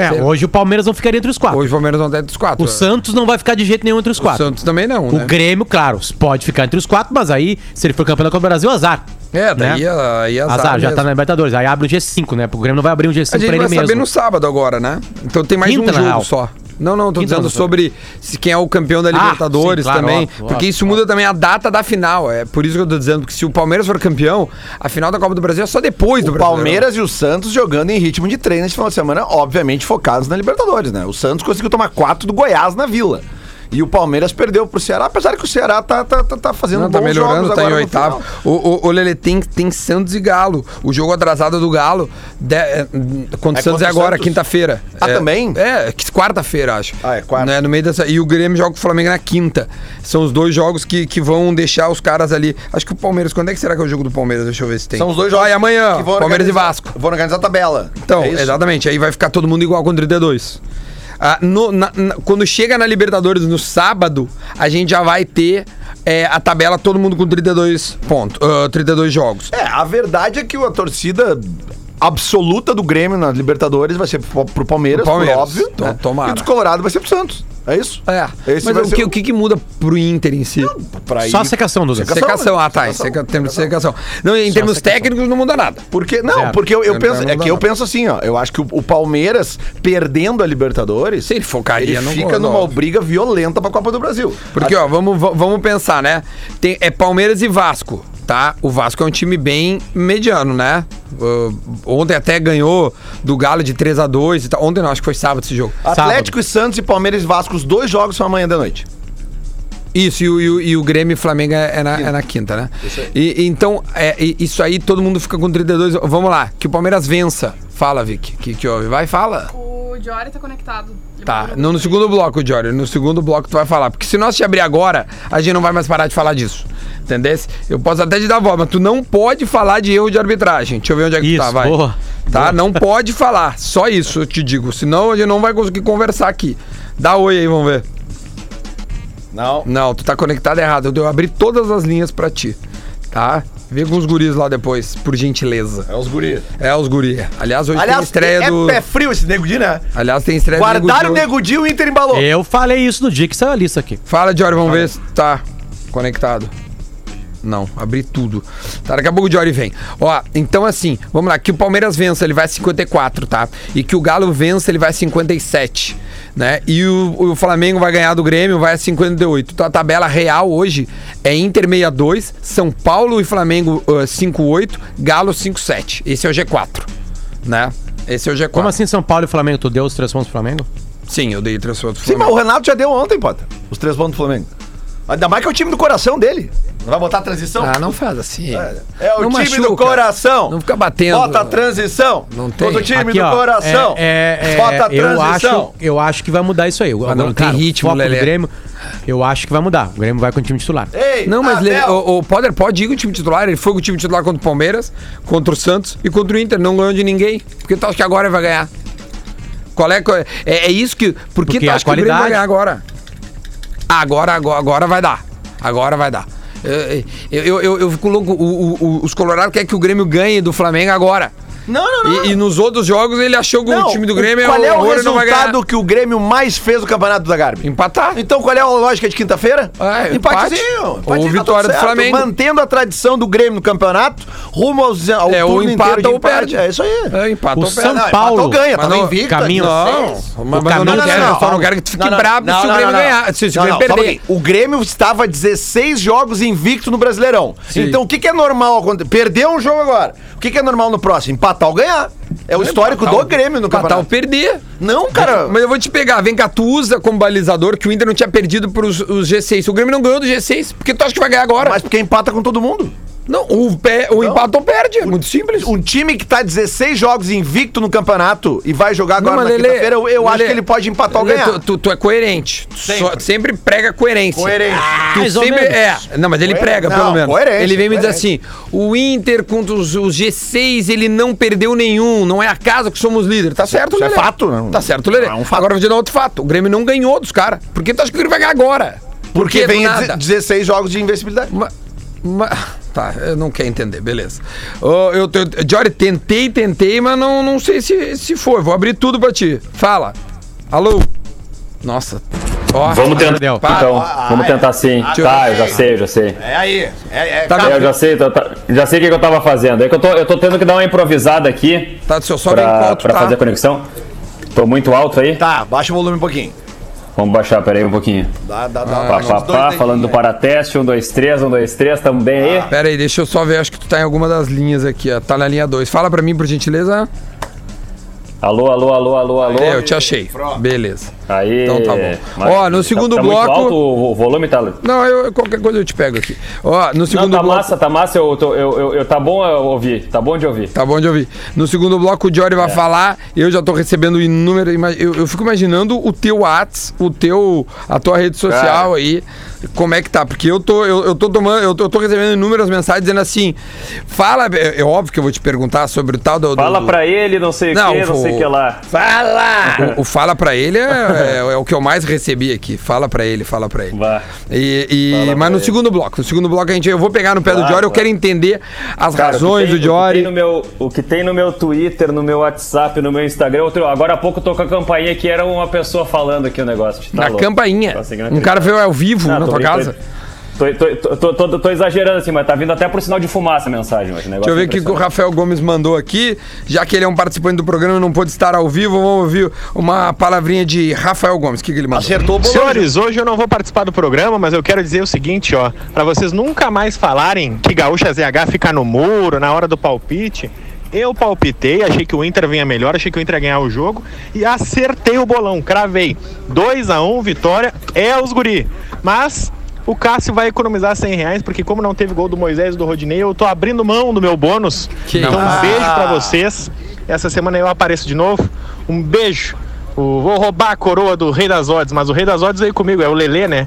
É, hoje o Palmeiras não ficaria entre os quatro. hoje o Palmeiras não está entre os quatro. O Santos não vai ficar de jeito nenhum entre os O quatro. Santos também não, O né? Grêmio, claro, pode ficar entre os quatro, mas aí, se ele for campeão da Copa do Brasil, azar. É, daí, né? aí azar, Azar, já mesmo. tá na Libertadores. Aí abre o G5, né? Porque o Grêmio não vai abrir um G5 A gente pra vai ele saber mesmo. no sábado agora, né? Então tem mais Quinta, um jogo real. só. Não, não, tô dizendo sobre se quem é o campeão da Ah, Libertadores sim, claro, também. óbvio, porque óbvio, isso muda também a data da final. É por isso que eu tô dizendo, porque se o Palmeiras for campeão, a final da Copa do Brasil é só depois do O Brasileirão. Palmeiras e o Santos jogando em ritmo de treino esse final de semana, obviamente focados na Libertadores, né? O Santos conseguiu tomar quatro do Goiás na Vila. E o Palmeiras perdeu pro Ceará, apesar que o Ceará tá, tá, tá, tá fazendo Não, tá melhorando, jogos tá em oitavo. O, o, o Lele tem, tem Santos e Galo. O jogo atrasado do Galo de, é, contra o Santos contra é agora, Santos? quinta-feira. Ah, É, também? É, quarta-feira, acho. Ah, é quarta. Né, no meio dessa, e o Grêmio joga com o Flamengo na quinta. São os dois jogos que, que vão deixar os caras ali. Acho que o Palmeiras, quando é que será que é o jogo do Palmeiras? Deixa eu ver se tem. São os dois jogos Ah, e amanhã, Palmeiras e Vasco. Vão organizar a tabela. Então, É exatamente. Aí vai ficar todo mundo igual com 32. Ah, no- na- na- quando chega na Libertadores no sábado, a gente já vai ter é, a tabela todo mundo com 32 pontos, ah, 32 jogos. É, a verdade é que a torcida absoluta do Grêmio na Libertadores vai ser pro, pro Palmeiras, Pro Palmeiras. por óbvio. To- né? tomara. E do Colorado vai ser pro Santos. É isso? É. Esse Mas vai o ser que, o- o que que muda pro Inter em si? Pra Só ir- secação, Duda. Secação, Secação, né? ah tá, em seca, termos de secação. Não, em termos secação. técnicos não muda nada. Porque, não, Zero. porque eu, eu penso, é que eu nada. penso assim, ó. Eu acho que o, o Palmeiras, perdendo a Libertadores, Se ele focaria ele no fica gol, numa não. briga violenta pra Copa do Brasil. Porque, ó, vamos, va- vamos pensar, né? Tem, é Palmeiras e Vasco, tá? O Vasco é um time bem mediano, né? Uh, ontem até ganhou do Galo de 3 a 2 e tal. Ontem não, acho que foi sábado esse jogo. Atlético e Santos e Palmeiras e Vasco, os dois jogos são amanhã da noite. Isso, e o, e o- e o Grêmio e Flamengo é, é na, é na quinta, né? E, e então, é, e- isso aí todo mundo fica com 32. Vamos lá, que o Palmeiras vença. Fala, Vic, que, que houve? Vai, fala. O Jory tá conectado. Ele Tá, não no segundo bloco, Jory. No segundo bloco tu vai falar. Porque se nós te abrir agora, a gente não vai mais parar de falar disso. Entendeu? Eu posso até te dar voz, mas tu não pode falar de erro de arbitragem. Deixa eu ver onde é que tu Isso, tá, vai. boa. Tá? Não pode falar. Só isso eu te digo. Senão a gente não vai conseguir conversar aqui. Dá oi aí, vamos ver. Não. Não, tu tá conectado errado. Eu abri todas as linhas pra ti. Tá? Vê com os guris lá depois, por gentileza. É os guri. É, os guris. Aliás, hoje tem Aliás, estreia é do. pé frio esse Nego Di, né? Aliás, tem estreia Guardaram o do. Nego Di e o Inter embalou. Eu falei isso no dia que saiu a lista aqui. Fala, Jory, vamos ver se tá conectado. Não, abri tudo. Tá, daqui a pouco o Jory vem. Ó, então assim, vamos lá, que o Palmeiras vença, ele vai 54, tá? E que o Galo vença, ele vai 57, né? E o, o Flamengo vai ganhar do Grêmio, vai a 58. Então a tabela real hoje é Inter 62, São Paulo e Flamengo uh, 58, Galo 57. Esse é o G4, né? Esse é o G4. Como assim São Paulo e Flamengo? Tu deu os três pontos pro Flamengo? Sim, eu dei três pontos pro Sim, mas Flamengo. o Renato já deu ontem, Potter. Os três pontos do Flamengo. Ainda mais que é o time do coração dele. Não vai botar a transição? Ah, não faz assim. É o Não time do machuca. coração. Não fica batendo. Bota a transição. Não tem. Todo time Aqui, do ó, coração. É, é, é, Bota a eu acho, transição. eu acho que vai mudar isso aí. Mas não tem ritmo, Lelê. do Grêmio, eu acho que vai mudar. O Grêmio vai com o time titular. Ei, Não, mas. Lele- o, o Poder pode ir com o time titular. Ele foi com o time titular contra o Palmeiras, contra o Santos e contra o Inter. Não ganhou de ninguém. Porque tu acha que agora ele vai ganhar? Qual é, é, é é isso que. Por que Porque tu a acha que o Grêmio vai qualidade- ganhar agora? Agora, agora, agora vai dar. Agora vai dar. Eu, eu, eu, eu fico louco. O- o- o- os Colorados querem que o Grêmio ganhe do Flamengo agora. Não, não, não. E, e nos outros jogos ele achou que Não, o time do Grêmio qual é o horror e não vai ganhar. resultado que o Grêmio mais fez no Campeonato da Garbi? Empatar. Então qual é a lógica de quinta-feira? É, Empatezinho. empate. Empatezinho, Ou tá vitória do certo. Flamengo. Mantendo a tradição do Grêmio no campeonato, rumo aos, ao É, ou turno empata inteiro de ou empate. perde. É isso aí. É, empata O ou perde. São Não, Paulo, ganha, mas tava não- invicto. caminho- Não, mas, mas eu caminho não, quero, São eu só não quero que tu fique Não, não, bravo não, se o não, Grêmio não, não. ganhar. Se, o Não, Grêmio não, só um perder. pouquinho. o Grêmio estava 16 jogos invicto no Brasileirão. Então o que, que é normal acontecer? Perdeu um jogo agora. O que, que é normal no próximo? Empatar ou ganhar. É o histórico do Grêmio no ou campeonato. perder. Não, cara. Mas eu vou te pegar, vem cá, tu usa como balizador que o Inter não tinha perdido pros os G6. O Grêmio não ganhou do G6. Por que tu acha que vai ganhar agora? Mas porque empata com todo mundo. Não, o, pé, o empate ou perde. É muito simples. Um time que tá 16 jogos invicto no campeonato e vai jogar agora Não, na quinta-feira, eu, eu acho que ele pode empatar ou Lelê, ganhar. Tu, tu, tu é coerente. Tu Sempre. só- sempre prega coerência. Coerente. Tu ou sempre, é. Não, mas ele Coerente. prega, Não, pelo menos. coerente, ele vem me dizer coerente. assim: o Inter contra os, os G6, ele não perdeu nenhum. Não é a casa que somos líder. Tá certo, isso é fato, né? Tá certo, Lelê. É um fato. Agora eu vou te dar outro fato. O Grêmio não ganhou dos caras. Por que tu acha que ele vai ganhar agora? Porque que do vem nada? 16 jogos de invencibilidade. Ma- tá, eu não quero entender, beleza. Ô, eu, eu, Jory, tentei, tentei, mas não, não sei se, se foi. Vou abrir tudo pra ti. Fala. Alô? Nossa. Ó, Vamos tentar. Então, vamos tentar sim. eu- Tá, eu já sei, eu já sei. É aí. É, é, Tá É, eu já sei, tô- tá- já sei o que que eu tava fazendo. É que eu tô, eu tô tendo que dar uma improvisada aqui tá, deixa eu só pra, pra tá. fazer a conexão. Tô muito alto aí. Tá, baixa o volume um pouquinho. Vamos baixar, peraí um pouquinho. Dá, dá, dá. Pá, uns pá, dois pá, dedinhos falando do aí. parateste, um, dois, três, um, dois, três, tamo bem aí? Pera aí, deixa eu só ver, acho que tu tá em alguma das linhas aqui, ó. Tá na linha 2. Fala pra mim, por gentileza. Alô, alô, alô, alô, alô. É, eu te achei. Beleza. Aí. Então tá bom. Mas Ó, no segundo tá, tá bloco- Muito alto o volume, tá? Não, eu, qualquer coisa eu te pego aqui. Ó, no Não, segundo tá bloco. massa, tá massa, eu, tô- eu, eu, eu- tá bom eu ouvir, tá bom de ouvir. Tá bom de ouvir. No segundo bloco, o Jory vai É. falar. Eu já tô recebendo inúmeras. Eu, eu fico imaginando o teu Whats, o teu, a tua rede social Cara. aí. Como é que tá? Porque eu tô, eu, eu tô tomando, eu tô, eu tô recebendo inúmeras mensagens dizendo assim: fala. É, é óbvio que eu vou te perguntar sobre o tal do. do- Fala do- pra ele, não sei o Não, que, não sei o o- que lá. Fala! O, o fala pra ele é, é- é o que eu mais recebi aqui. Fala pra ele, fala pra ele. E, e- Fala mas pra no ele. segundo bloco, no segundo bloco a gente, eu vou pegar no pé do Jory, eu quero entender as Cara, razões o do tem- O que, Jory. tem no meu, o que tem no meu Twitter, no meu WhatsApp, no meu Instagram. outro- agora há pouco eu tô com a campainha que era uma pessoa falando aqui o negócio. Tá Na louco. campainha. Conseguindo Um cara veio ao vivo Não, na tua brincando. casa. Tô, tô, tô, tô- exagerando assim, mas tá vindo até por sinal de fumaça a mensagem hoje. Deixa eu ver o que que o Rafael Gomes mandou aqui. Já que ele é um participante do programa e não pôde estar ao vivo, vamos ouvir uma palavrinha de Rafael Gomes. O que, que ele mandou? Acertou o bolão. Senhores, hoje eu não vou participar do programa, mas eu quero dizer o seguinte, ó, Pra vocês nunca mais falarem que Gaúcha ZH fica no muro na hora do palpite. Eu palpitei, achei que o Inter vinha melhor, achei que o Inter ia ganhar o jogo e acertei o bolão, cravei. 2 a 1 vitória, é os guri. Mas o Cássio vai economizar 100 reais, porque como não teve gol do Moisés e do Rodinei, eu tô abrindo mão do meu bônus. Que então um beijo pra vocês. Essa semana eu apareço de novo. Um beijo. O- vou roubar a coroa do Rei das Odds, mas o Rei das Odds veio comigo, é o Lelê, né?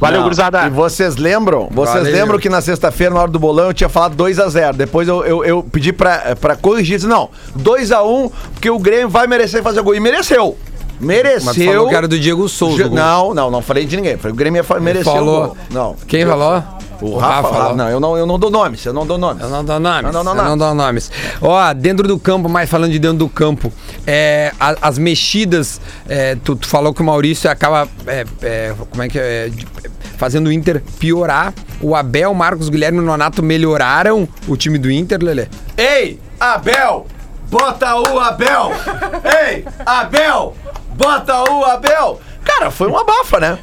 Valeu, gurizada. E vocês lembram? Vocês Valeu. lembram que na sexta-feira, na hora do bolão, eu tinha falado 2x0. Depois eu, eu, eu pedi pra, pra corrigir. Disse, não, 2x1, porque o Grêmio vai merecer fazer gol. E mereceu. Mereceu. Mas falou que era do Diego Souza. Não, não, não falei de ninguém. Falei, o Grêmio ia mereceu falou. o gol. Não. Quem falou? O Rafa, falou. Não, eu não, eu não dou nomes, eu não dou nomes. Eu não dou nomes. Eu não dou eu não nomes. dou nomes. Ó, dentro do campo, mais falando de dentro do campo, é, a- as mexidas, é, tu, tu falou que o Maurício acaba. é, é, como é que é? de- fazendo o Inter piorar. O Abel, Marcos Guilherme e o Nonato melhoraram o time do Inter, Lelê. Ei, Abel! Bota o Abel! Ei, Abel! Bota o Abel! Cara, foi uma bafa, né?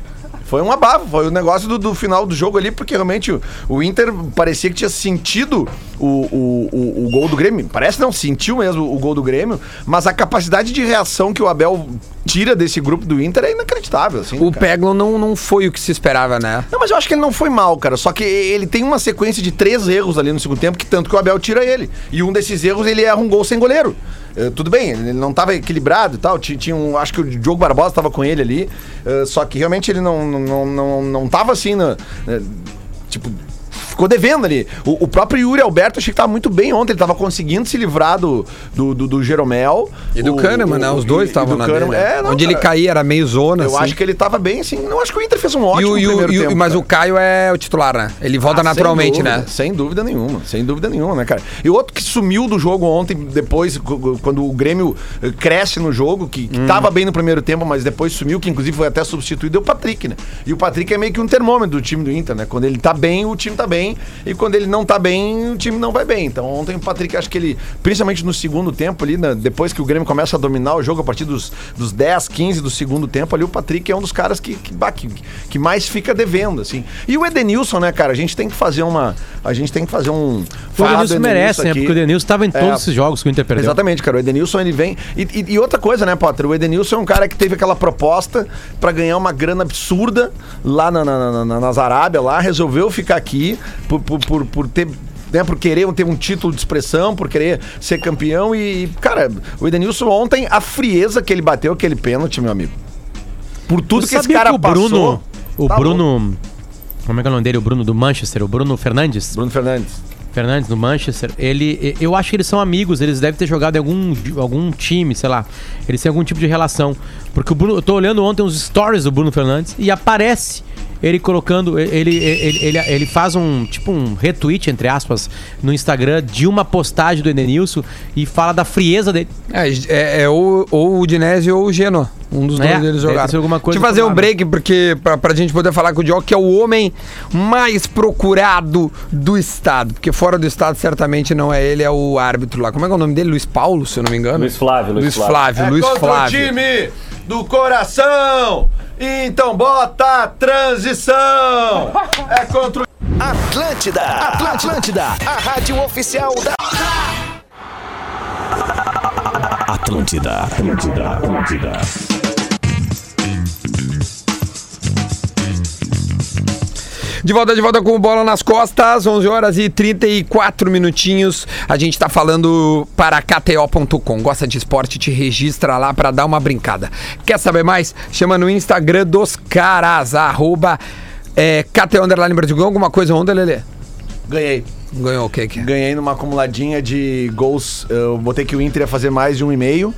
Foi uma bafa, foi o negócio do, do final do jogo ali, porque realmente o, o Inter parecia que tinha sentido o, o, o, o gol do Grêmio. Parece não, sentiu mesmo o gol do Grêmio, mas a capacidade de reação que o Abel tira desse grupo do Inter é inacreditável, assim. O. Peglon não, não foi o que se esperava, né? Não, mas eu acho que ele não foi mal, cara. Só que ele tem uma sequência de três erros ali no segundo tempo, que tanto que o Abel tira ele. E um desses erros, ele erra um gol sem goleiro. Eh, tudo bem, ele não estava equilibrado e tal. Tinha, tinha um. Acho que o Diogo Barbosa estava com ele ali. eh, só que realmente ele não, não, não, não, não tava assim, na, né, tipo. Ficou devendo ali. O, o próprio Yuri Alberto achei que tava muito bem ontem. Ele tava conseguindo se livrar do, do, do, do Jeromel. E do O- Kahneman, né? Os dois estavam na Kahneman. dele. É, não, Onde ele cara, caía era meio zona, Eu assim. acho que ele tava bem, assim. Não acho que o Inter fez um ótimo e o- primeiro e o- tempo. mas cara. o Caio é o titular, né? Ele volta Ah, sem naturalmente, dúvida, né? Sem dúvida nenhuma, sem dúvida nenhuma, né, cara? E outro que sumiu do jogo ontem, depois, quando o Grêmio eh, cresce no jogo, que, Hum. que tava bem no primeiro tempo, mas depois sumiu, que inclusive foi até substituído, é o Patrick, né? E o Patrick é meio que um termômetro do time do Inter, né? Quando ele tá bem, o time tá bem, e quando ele não tá bem, o time não vai bem. Então ontem o Patrick, acho que ele, principalmente no segundo tempo ali, né, depois que o Grêmio começa a dominar o jogo, a partir dos, dos 10, 15 do segundo tempo ali, o Patrick é um dos caras que, que, que, que mais fica devendo, assim. E o Edenilson, né, cara? A gente tem que fazer uma. A gente tem que fazer um. O Edenilson merece, né? Porque o Edenilson estava em todos É. esses jogos que o Inter perdeu. Exatamente, cara. O Edenilson ele vem. E, e- e outra coisa, né, Potter? O Edenilson é um cara que teve aquela proposta pra ganhar uma grana absurda lá na, na, na, na- Arábia, lá, resolveu ficar aqui por, por, por, por ter. Né, por querer ter um título de expressão, por querer ser campeão e, cara, o Edenilson ontem, a frieza que ele bateu aquele pênalti, meu amigo. Por tudo que esse cara que o passou. Bruno, o tá Bruno, como é que é o nome dele? O Bruno do Manchester, o Bruno Fernandes. Bruno Fernandes. Fernandes do Manchester, ele, eu acho que eles são amigos, eles devem ter jogado em algum, algum time, sei lá. Eles têm algum tipo de relação. Porque o Bruno, eu tô olhando ontem os stories do Bruno Fernandes e aparece ele colocando, ele, ele, ele, ele faz um, tipo um retweet, entre aspas, no Instagram de uma postagem do Edenilson e fala da frieza dele. É, é, é ou, ou o Dinésio ou o Geno. Um dos É, dois deles jogaram. ser alguma coisa Deixa eu fazer um break, porque pra, pra gente poder falar com o Diogo, que é o homem mais procurado do estado. Porque fora do estado, certamente não é ele, é o árbitro lá. Como é que é o nome dele? Luiz Paulo, se eu não me engano? Luiz Flávio, Luiz Luiz Flávio. Flávio, É Luiz Flávio. o time do coração. Então bota a transição. É contra o Atlântida, Atlântida, a rádio oficial da. Atlântida, Atlântida, Atlântida. De volta, de volta com o Bola nas Costas, 11 horas e 34 minutinhos. A gente tá falando para KTO.com. Gosta de esporte? Te registra lá para dar uma brincada. Quer saber mais? Chama no Instagram dos caras, arroba é, KTO Underline Brasil. Ganhou alguma coisa ontem, Lelê? Ganhei. Ganhou o quê? que é? Ganhei numa acumuladinha de gols. Eu botei que o Inter ia fazer mais de 1,5,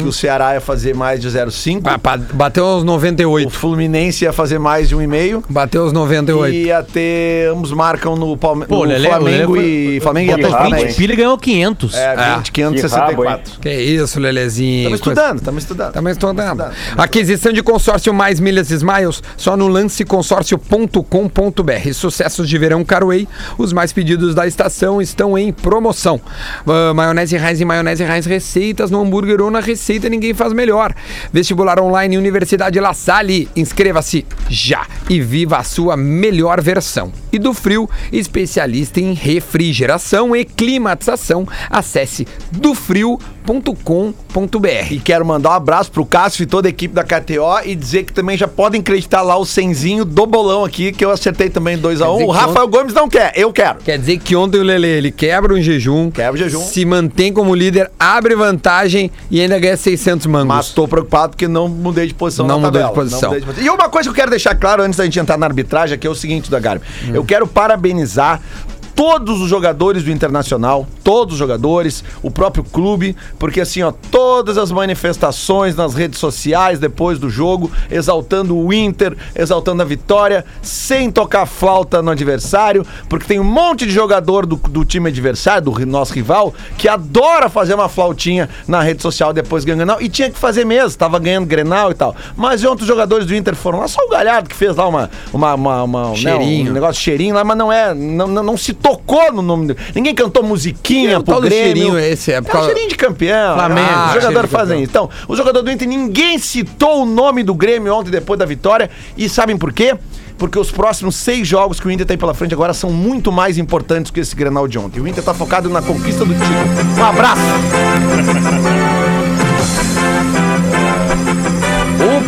que o Ceará ia fazer mais de 0,5. Ah, pa- bateu uns O 98. Fluminense ia fazer mais de 1,5. Bateu uns 98. E ia ter. Ambos marcam no, Palme Pô, no Lelê- o Flamengo Lelê e Flamengo e Pô, que Pila hein? Paranaense. Pila ganhou 500. É, 20, 564. Que isso, Lelezinho. Estamos estudando, estamos estudando. Estamos estudando. Estamos Aquisição de consórcio mais milhas Smiles, só no lanceconsórcio.com.br. Sucessos de verão Carway, os mais pedidos da estação estão em promoção. Ah, maionese Heinz e maionese Heinz receitas no hambúrguer ou na receita ninguém faz melhor. Vestibular online Universidade La Salle, inscreva-se já e viva a sua melhor versão. E do frio, especialista em refrigeração e climatização, acesse dofrio.com.br. E quero mandar um abraço pro Cássio e toda a equipe da KTO e dizer que também já podem acreditar lá o senzinho do bolão aqui, que eu acertei também 2x1. dizer o Rafael Gomes não quer, eu quero. Quer dizer que ontem o Lele ele quebra um jejum, Quebra o jejum. se mantém como líder, abre vantagem e ainda ganha 600 mangos. Mas tô preocupado porque não mudei de posição Não de posição. mudei de posição. E uma coisa que eu quero deixar claro antes da gente entrar na arbitragem aqui é o seguinte, da Garbi. Hum. Eu quero parabenizar todos os jogadores do Internacional, todos os jogadores, o próprio clube, porque assim, ó, todas as manifestações nas redes sociais depois do jogo, exaltando o Inter, exaltando a vitória, sem tocar flauta no adversário, porque tem um monte de jogador do, do time adversário, do nosso rival, que adora fazer uma flautinha na rede social depois ganhando. Grenal, e tinha que fazer mesmo, tava ganhando Grenal e tal. Mas ontem os jogadores do Inter foram lá, só o Galhardo que fez lá uma, uma, uma, uma- né, um negócio cheirinho lá, mas não é, não, não, não se tocou no nome dele. Ninguém cantou musiquinha o pro Grêmio. cheirinho esse? É É por um causa- cheirinho de campeão. Flamengo, Ah, os jogadores fazem isso. Então, o jogador do Inter, ninguém citou o nome do Grêmio ontem depois da vitória. E sabem por quê? Porque os próximos seis jogos que o Inter tem pela frente agora são muito mais importantes que esse Grenal de ontem. O Inter tá focado na conquista do título. Um abraço!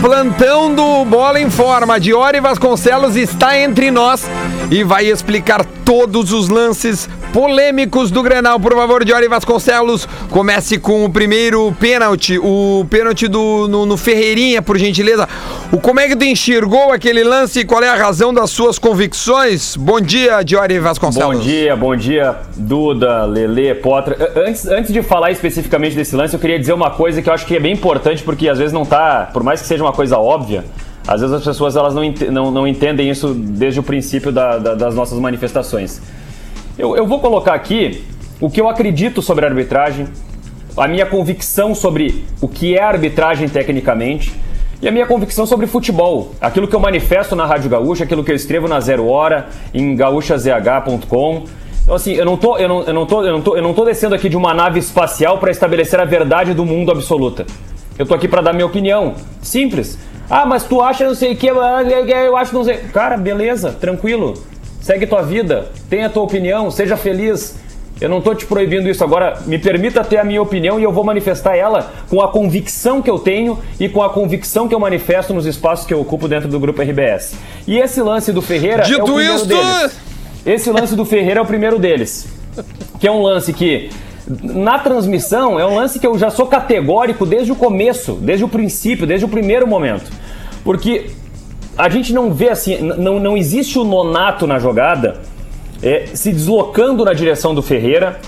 Plantão do Bola em Forma, Diori Vasconcelos, está entre nós e vai explicar todos os lances polêmicos do Grenal. Por favor, Diori Vasconcelos, comece com o primeiro pênalti, o pênalti do, no, no Ferreirinha, por gentileza. O, como é que tu enxergou aquele lance e qual é a razão das suas convicções? Bom dia, Diori Vasconcelos. Bom dia, bom dia, Duda, Lele, Potra. Antes, antes de falar especificamente desse lance, eu queria dizer uma coisa que eu acho que é bem importante, porque às vezes não tá, por mais que seja uma coisa óbvia, às vezes as pessoas elas não, ente- não, não entendem isso desde o princípio da- da- das nossas manifestações. Eu, eu vou colocar aqui o que eu acredito sobre a arbitragem, a minha convicção sobre o que é arbitragem tecnicamente e a minha convicção sobre futebol. Aquilo que eu manifesto na Rádio Gaúcha, aquilo que eu escrevo na Zero Hora, em gaúchazh.com. Então, assim, eu não, tô, eu, não, eu, não tô, eu, não tô, eu não tô descendo aqui de uma nave espacial para estabelecer a verdade do mundo absoluta. Eu tô aqui para dar minha opinião. Simples. Ah, mas tu acha não sei o que, eu acho não sei. Cara, beleza, tranquilo. Segue tua vida, tenha a tua opinião, seja feliz. Eu não tô te proibindo isso agora. Me permita ter a minha opinião e eu vou manifestar ela com a convicção que eu tenho e com a convicção que eu manifesto nos espaços que eu ocupo dentro do grupo RBS. E esse lance do Ferreira é o Dito primeiro isto- deles. Esse lance do Ferreira é o primeiro deles. Que é um lance que, na transmissão, é um lance que eu já sou categórico desde o começo, desde o princípio, desde o primeiro momento. Porque a gente não vê assim, não, não existe o nonato na jogada é, se deslocando na direção do Ferreira,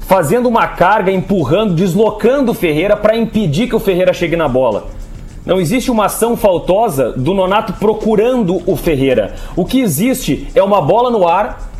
fazendo uma carga, empurrando, deslocando o Ferreira para impedir que o Ferreira chegue na bola. Não existe uma ação faltosa do Nonato procurando o Ferreira. O que existe é uma bola no ar,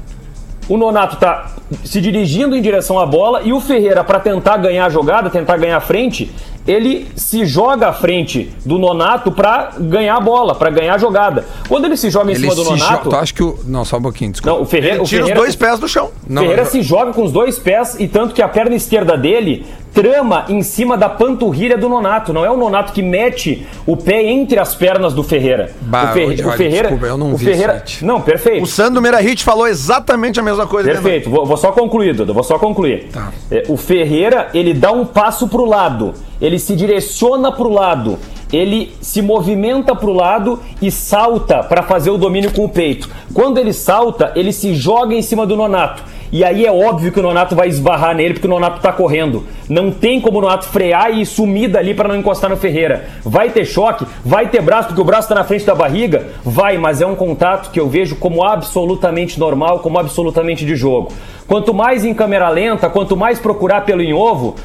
o Nonato tá se dirigindo em direção à bola e o Ferreira, para tentar ganhar a jogada, tentar ganhar a frente, ele se joga à frente do Nonato para ganhar a bola, para ganhar a jogada. Quando ele se joga em Ele cima do Nonato. joga. Tu acha que o. Não, só um pouquinho, desculpa. Não, o Ferreira. Ele o tira os Ferreira, dois pés do chão. Não, Ferreira eu- se joga com os dois pés e tanto que a perna esquerda dele trama em cima da panturrilha do Nonato. Não é o Nonato que mete o pé entre as pernas do Ferreira. Bah, o, Ferre- olha, o Ferreira. desculpa, eu não o vi Ferreira. Não, perfeito. O Sandro Merahit falou exatamente a mesma coisa. Perfeito, vou, vou só concluir, Duda, vou só concluir. Tá. É, o Ferreira, ele dá um passo pro lado, ele se direciona pro lado, ele se movimenta pro lado e salta para fazer o domínio com o peito. Quando ele salta, ele se joga em cima do Nonato. E aí é óbvio que o Nonato vai esbarrar nele porque o Nonato tá correndo. Não tem como o Nonato frear e sumir dali para não encostar no Ferreira. Vai ter choque, vai ter braço porque o braço tá na frente da barriga? Vai, mas é um contato que eu vejo como absolutamente normal, como absolutamente de jogo. Quanto mais em câmera lenta, quanto mais procurar pelo em ovo,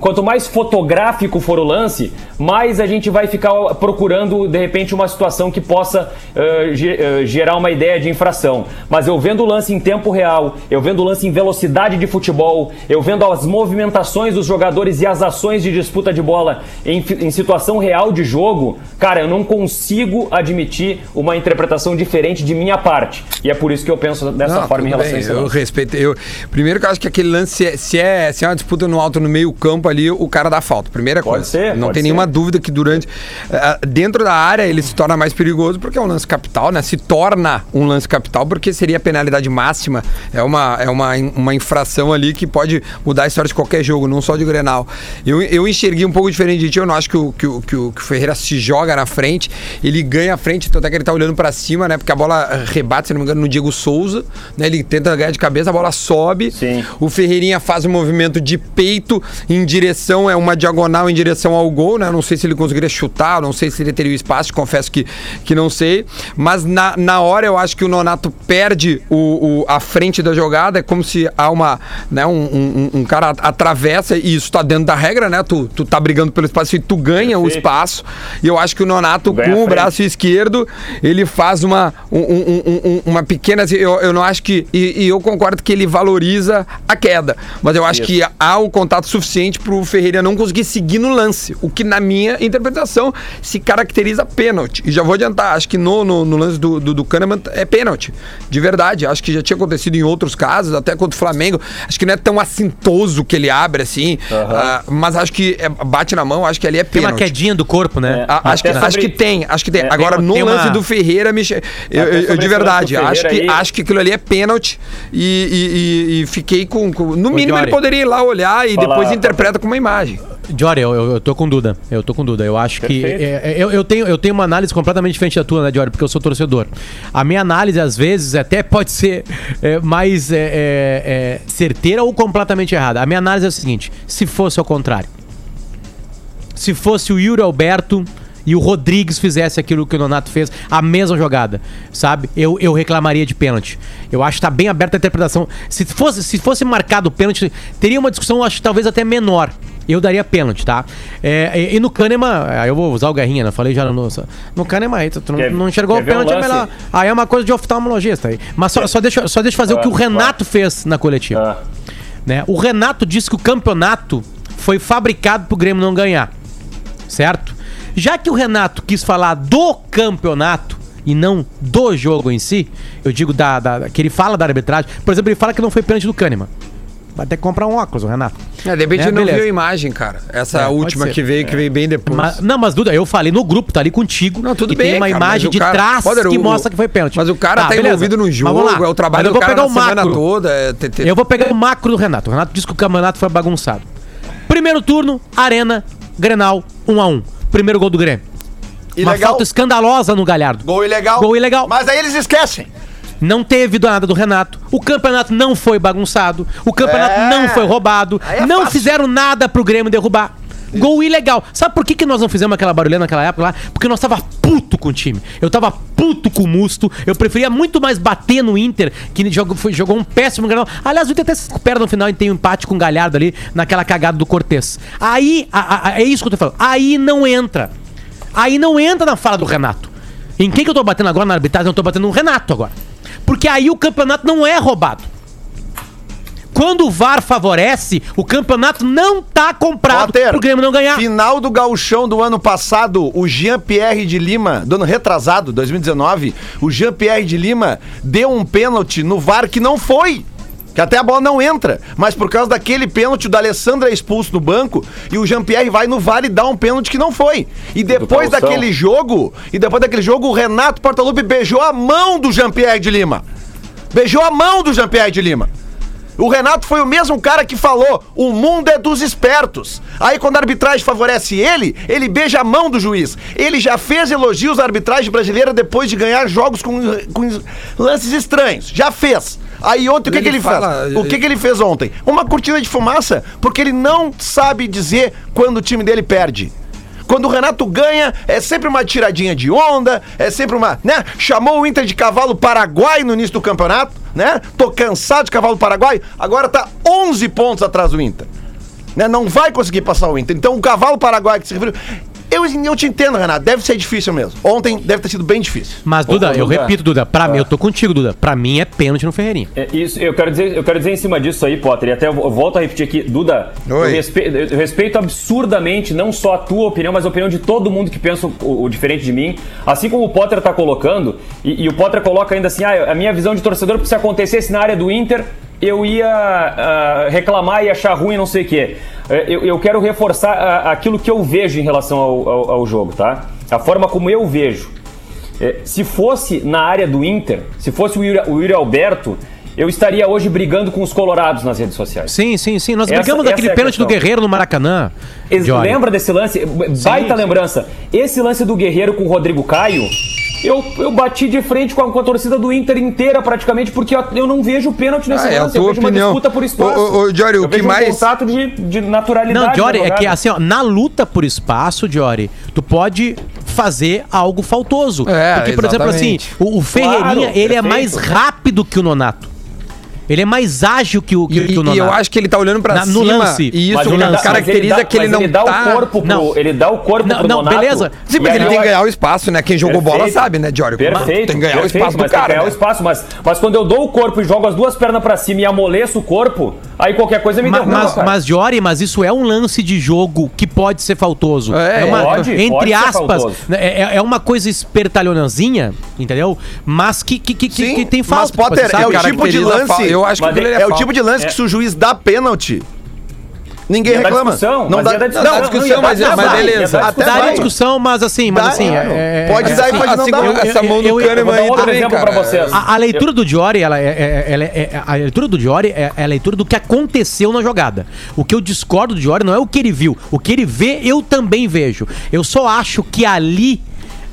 quanto mais fotográfico for o lance, mais a gente vai ficar procurando, de repente, uma situação que possa eh, gerar uma ideia de infração. Mas eu vendo o lance em tempo real, eu vendo lance em velocidade de futebol, eu vendo as movimentações dos jogadores e as ações de disputa de bola em, em situação real de jogo, cara, eu não consigo admitir uma interpretação diferente de minha parte. E é por isso que eu penso dessa Não, forma em relação bem, a esse Eu respeito. Eu, primeiro que eu acho que aquele lance, se é, se é, se é uma disputa no alto, no meio campo ali, o cara dá falta. Primeira Pode coisa. ser, Não tem ser. nenhuma dúvida que durante. ah, dentro da área ele se torna mais perigoso porque é um lance capital, né? Se torna um lance capital porque seria a penalidade máxima. É uma, é uma, uma infração ali que pode mudar a história de qualquer jogo, não só de Grenal. Eu, eu enxerguei um pouco diferente de ti. Eu não acho que o, que, o, que, o, Ferreira se joga na frente. Ele ganha a frente, tanto é que ele tá olhando pra cima, né? Porque a bola rebate, se não me engano, no Diego Souza. Né? Ele tenta ganhar de cabeça, a bola sobe. Sim. O Ferreirinha faz um movimento de peito em direção, é uma diagonal em direção ao gol, né? Não sei se ele conseguiria chutar, não sei se ele teria o espaço, confesso que, que não sei. Mas na, na hora eu acho que o Nonato perde o, o- a frente da jogada, como se há uma, né, um, um, um cara atravessa e isso tá dentro da regra, né? Tu, tu tá brigando pelo espaço e tu ganha o Perfeito. espaço. E eu acho que o Nonato, com o braço esquerdo, ele faz uma, um- um- um- um- uma pequena. assim, Eu, eu não acho que. E, e eu concordo que ele valoriza a queda. Mas eu acho Isso. que há o contato suficiente pro Ferreira não conseguir seguir no lance. O que, na minha interpretação, se caracteriza pênalti. E já vou adiantar, acho que no, no, no lance do, do, do Kahneman é pênalti. De verdade. Acho que já tinha acontecido em outros casos, até contra o Flamengo. Acho que não é tão assintoso que ele abre assim. ah, mas acho que é- bate na mão, acho que ali é Tem uma pênalti. quedinha do corpo, né? Ah, acho, que, Até acho que sobre- tem, acho que tem. É, Agora, tem- no tem lance uma- do Ferreira, me... che- eu, eu- eu sobre de verdade, acho que, aí- acho que aquilo ali é pênalti e, e- e- e fiquei com. com- no mínimo, ele poderia ir lá olhar e Fala, depois fala. interpreta com uma imagem. Jory, eu, eu, tô com Duda. Eu tô com Duda. Eu acho que. Perfeito. é, é, eu, eu, tenho, eu tenho uma análise completamente diferente da tua, né, Jory? Porque eu sou torcedor. A minha análise, às vezes, até pode ser é, mais é, é, é, certeira ou completamente errada. A minha análise é a seguinte: se fosse ao contrário. Se fosse o Yuri Alberto e o Rodrigues fizesse aquilo que o Nonato fez, a mesma jogada, sabe? Eu, eu reclamaria de pênalti. Eu acho que tá bem aberta a interpretação. Se fosse, se fosse marcado o pênalti, teria uma discussão, acho que talvez até menor. Eu daria pênalti, tá? É, e, e no Kahneman, eu vou usar o Garrinha, né? Falei já no. No Kahneman, aí tu, tu não, Quer- não enxergou o ver um pênalti, é melhor. Aí é uma coisa de oftalmologista aí. Mas só, só, deixa, só deixa eu fazer o que o Renato fez na coletiva Ah, né? O Renato disse que o campeonato foi fabricado pro Grêmio não ganhar. Certo? Já que o Renato quis falar do campeonato e não do jogo em si, eu digo da, da- que ele fala da arbitragem. Por exemplo, ele fala que não foi pênalti do Kahneman. Vai ter que comprar um óculos, o Renato. É, de repente É, não beleza. viu a imagem, cara. Essa É, última que veio, que veio bem depois. Mas- não, mas Duda, eu falei no grupo, tá ali contigo. Não, tudo e bem, tem uma cara, imagem de cara- trás Poder, que o- mostra que foi pênalti. Mas o cara tá, beleza. envolvido no jogo, é o trabalho Mas eu do vou cara pegar o macro. toda. é, te- te- Eu vou pegar o macro do Renato. O Renato disse que o campeonato foi bagunçado. Primeiro turno, Arena, Grenal, 1 a 1 Primeiro gol do Grêmio. Uma Ilegal. falta escandalosa no Galhardo. Gol ilegal. Gol ilegal. Mas aí eles esquecem. Não teve nada do Renato. O campeonato não foi bagunçado. O campeonato É. não foi roubado. É não fácil. fizeram nada pro Grêmio derrubar. Gol ilegal. Sabe por que, que nós não fizemos aquela barulhada naquela época lá? Porque nós tava puto com o time. Eu tava puto com o Musto. Eu preferia muito mais bater no Inter, que jogou, foi- jogou um péssimo granal. Aliás, o Inter até se recupera no final e tem um empate com o Galhardo ali, naquela cagada do Cortez. Aí, a- a- é isso que eu tô falando. Aí não entra. Aí não entra na fala do Renato. Em quem que eu tô batendo agora na arbitragem? Eu tô batendo no Renato agora. Porque aí o campeonato não é roubado. Quando o VAR favorece, o campeonato não tá comprado Potter, pro Grêmio não ganhar. Final do gauchão do ano passado, o Jean-Pierre de Lima, do ano retrasado, 2019, o Jean-Pierre de Lima deu um pênalti no VAR que não foi. Que até a bola não entra. Mas por causa daquele pênalti, o da Alessandra é expulso no banco e o Jean-Pierre vai no VAR e dá um pênalti que não foi. E depois daquele jogo, e depois daquele jogo, o Renato Portaluppi beijou a mão do Jean-Pierre de Lima. Beijou a mão do Jean-Pierre de Lima. O Renato foi o mesmo cara que falou: o mundo é dos espertos. Aí, quando a arbitragem favorece ele, ele beija a mão do juiz. Ele já fez elogios à arbitragem brasileira depois de ganhar jogos com, com lances estranhos. Já fez. Aí ontem o que, Ele que ele fala- fez? O que, que ele fez ontem? Uma cortina de fumaça, porque ele não sabe dizer quando o time dele perde. Quando o Renato ganha, é sempre uma tiradinha de onda, é sempre uma, né? Chamou o Inter de cavalo paraguai no início do campeonato, né? Tô cansado de cavalo paraguai, agora tá 11 pontos atrás do Inter. Né? Não vai conseguir passar o Inter. Então o cavalo paraguai que se referiu... Eu, eu te entendo, Renato, deve ser difícil mesmo. Ontem deve ter sido bem difícil. Mas, Duda, Ô, eu Duda. repito, Duda, pra mim, eu tô contigo, Duda. Pra mim é pênalti no Ferreirinha. É, Isso, eu quero, dizer, eu quero dizer em cima disso aí, Potter, e até eu volto a repetir aqui, Duda, eu Oi. respeito, eu respeito absurdamente não só a tua opinião, mas a opinião de todo mundo que pensa o, o diferente de mim. Assim como o Potter tá colocando, e, e o Potter coloca ainda assim, ah, a minha visão de torcedor, porque se acontecesse na área do Inter, eu ia ah, reclamar e achar ruim, não sei o quê. É, Eu, eu quero reforçar ah, aquilo que eu vejo em relação ao, ao- ao jogo, tá? A forma como eu vejo. É, se fosse na área do Inter, se fosse o Yuri, o Yuri Alberto, eu estaria hoje brigando com os colorados nas redes sociais. Sim, sim, sim. Nós Essa- brigamos daquele é a pênalti do. Guerreiro no Maracanã. Ex-. Lembra desse lance? Baita sim. lembrança. Esse lance do Guerreiro com o Rodrigo Caio eu, eu bati de frente com a, com a torcida do Inter inteira, praticamente, porque eu, eu não vejo pênalti nesse Ah, é a lance. Eu tua vejo opinião. uma disputa por espaço. Ô, ô, ô, Jory, o Eu que vejo mais- Um contato de, de naturalidade. Não, Jory, na é que assim, ó, na luta por espaço, Jory, tu pode fazer algo faltoso. É, Porque, por exemplo, assim, exatamente. o, o Ferreirinha, Claro, ele é perfeito. mais rápido que o Nonato. Ele é mais ágil que o, que, E, que o e Nonato. eu acho que ele tá olhando pra Na- no cima. lance. E isso Mas dá- mas caracteriza dá- que ele mas não ele dá tá... o corpo pro, Não. ele dá o corpo Não, pro não, Nonato, beleza. Sim, e mas ele tem que ganhar o espaço, né? Quem jogou bola Perfeito. sabe, né, Jory? Perfeito. Tem que ganhar perfeito, o espaço mas do cara. Tem que ganhar né? o espaço, mas, mas quando eu dou o corpo e jogo as duas pernas pra cima e amoleço o corpo, aí qualquer coisa me derruba, mas, cara. mas, Jory, mas isso é um lance de jogo que pode ser faltoso. É, uma, pode, entre pode aspas, né, é, é uma coisa espertalhonãozinha, entendeu? Mas que, que, que, que- Sim, que tem mas, falta. Potter, sabe? é o tipo de lance- Eu acho que Mas é- ali É o tipo de lance É. que se o juiz dá pênalti, ninguém dar reclama. discussão, não dá, dar Não, dá discussão, mas- discussão, beleza. discussão. Até Daria discussão, mas assim, mas assim. é- é- Pode é- dar e pode Assim não dar. essa mão do eu- eu- Kahneman aí também, exemplo cara. pra vocês. A, a leitura do Diori, ela é, é- ela é- é- a leitura do Diori é, é a leitura do que aconteceu na jogada. O que eu discordo do Diori não é o que ele viu. O que ele vê, eu também vejo. Eu só acho que ali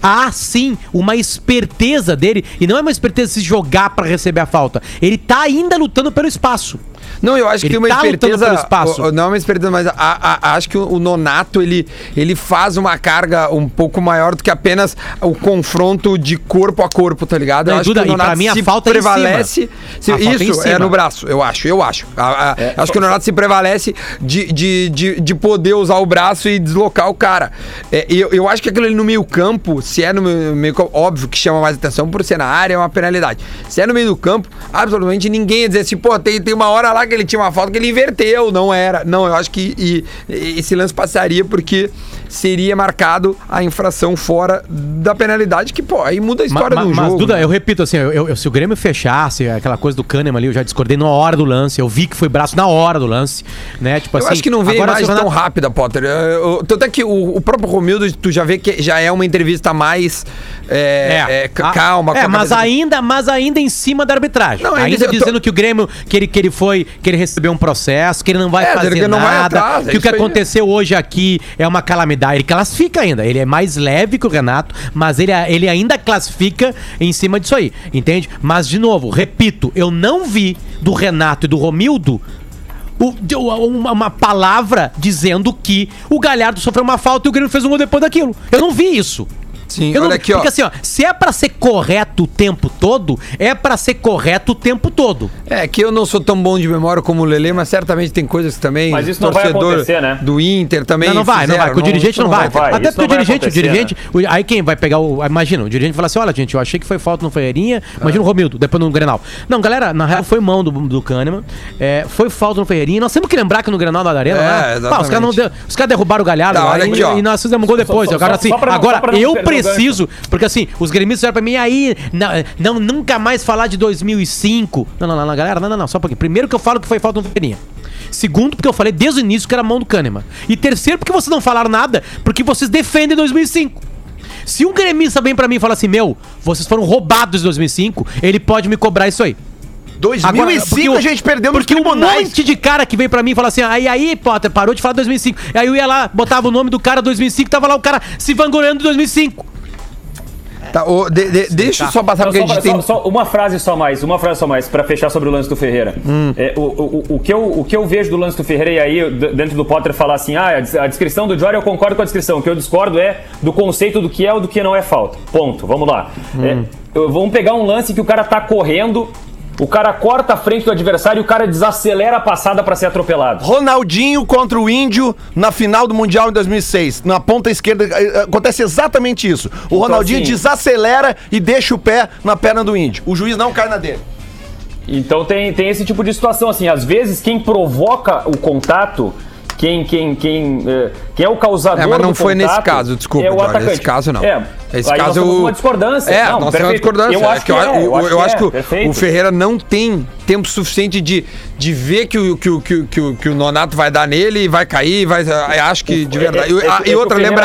há sim uma esperteza dele. E não é uma esperteza se jogar pra receber a falta. Ele tá ainda lutando pelo espaço. Não, eu acho Ele que uma tá esperteza. pelo espaço. Não é uma esperteza, mas a- a- acho que o, o Nonato ele, ele faz uma carga um pouco maior do que apenas o confronto de corpo a corpo, tá ligado? Não, eu acho Duda, que o e pra Nonato mim a se falta é prevalece. se- é isso, é no braço, eu acho, eu acho. A- a- acho que o Nonato se prevalece de, de, de, de poder usar o braço e deslocar o cara. É, eu, eu acho que aquilo ali no meio campo, se é no meio meio campo, óbvio que chama mais atenção por ser na área, é uma penalidade. Se é no meio do campo, absolutamente ninguém ia dizer assim, pô, tem, tem uma hora lá que ele tinha uma falta que ele inverteu, não era. Não, eu acho que e- e esse lance passaria porque seria marcado a infração fora da penalidade, que, pô, aí muda a história Ma- do ma- jogo. Mas, Duda, né? eu repito assim, eu, eu- se o Grêmio fechasse aquela coisa do Kahneman ali, eu já discordei na hora do lance, eu vi que foi braço na hora do lance, né? Tipo Eu assim. acho que não veio mais se o tão Renato- rápida, Potter. Eu- eu- Tanto é que o, o próprio Romildo, tu já vê que já é uma entrevista mais é, é, ca- Ah, calma. É, mas ainda, mas ainda em cima da arbitragem. Não, ainda tô- dizendo que o Grêmio, que ele, que ele foi, que ele recebeu um processo, que ele não vai É, fazer que não vai nada, atrás, é que o que isso aí. aconteceu hoje aqui é uma calamidade. Ele classifica ainda. Ele é mais leve que o Renato, mas ele, ele ainda classifica em cima disso aí, entende? Mas, de novo, repito, eu não vi do Renato e do Romildo uma palavra dizendo que o Galhardo sofreu uma falta e o Grêmio fez um gol depois daquilo. Eu não vi isso. Sim, Eu não- olha aqui, ó. Porque assim, ó, se é pra ser correto o tempo todo, é pra ser correto o tempo todo. É que eu não sou tão bom de memória como o Lele, mas certamente tem coisas que também. Mas isso não vai torcedor acontecer, né? Do Inter também. Não, não vai, não fizeram, vai. Com o dirigente não, vai. vai, Até isso porque o não dirigente, o dirigente. o- aí quem vai pegar o. Imagina, o dirigente fala assim: olha, gente, eu achei que foi falta no Ferreirinha. Imagina o Romildo, depois no Grenal. Não, galera, na real foi mão do, do Kahneman. é, foi falta no Ferreirinha. Nós temos que lembrar que no Grenal da Arena, É, né? Pá, os exatamente. caras não deu- os caras derrubaram o Galhardo Tá, e, aqui, ó. e nós fizemos um gol depois. só- agora só assim, pra não- agora só pra não eu perder o gancho. Preciso, porque assim, os gremistas olham pra mim aí, não, nunca mais falar de 2005. Não, não, não, galera, não, não, não, só um pouquinho. Primeiro que eu falo que foi falta no Ferreirinha. Segundo, porque eu falei desde o início que era mão do Kahneman. E terceiro, porque vocês não falaram nada, porque vocês defendem 2005. Se um gremista vem pra mim e fala assim, meu, vocês foram roubados em 2005, ele pode me cobrar isso aí. 2005 porque o- a gente perdeu nos Porque um monte de cara que veio pra mim e fala assim, aí, aí, Potter, parou de falar 2005. E aí eu ia lá, botava o nome do cara 2005, tava lá o cara se vangloriando de 2005. Tá, ô, de- de- deixa eu só passar Não, porque a só, gente só- tem. só uma frase só mais, uma frase só mais, pra fechar sobre o lance do Ferreira. Hum. É, o, o, o, que eu, o que eu vejo do lance do Ferreira, e aí dentro do Potter falar assim, ah, a des- a descrição do Jory eu concordo com a descrição, o que eu discordo é do conceito do que é ou do que não é falta. Ponto, vamos lá. Hum. É, vamos pegar um lance que o cara tá correndo, o cara corta a frente do adversário e o cara desacelera a passada pra ser atropelado. Ronaldinho contra o Índio na final do Mundial em 2006. Na ponta esquerda eh, acontece exatamente isso. O Ronaldinho assim- desacelera e deixa o pé na perna do Índio. O juiz não cai na dele. Então tem, tem esse tipo de situação, assim, às vezes quem provoca o contato, quem, quem, quem, eh, quem é o causador É, mas não foi nesse caso, desculpa, é o Jorge, nesse caso não. É, Esse caso eu- uma discordância. É, Não, nós temos uma discordância. Eu É acho que que, eu, é, eu- eu acho que, é, o- Ferreira não tem tempo suficiente de, de ver que o, que, o, que, o, que, o, Nonato vai dar nele e vai cair, vai. Acho que de é- verdade. é- é E- ah, é outra, Ferreira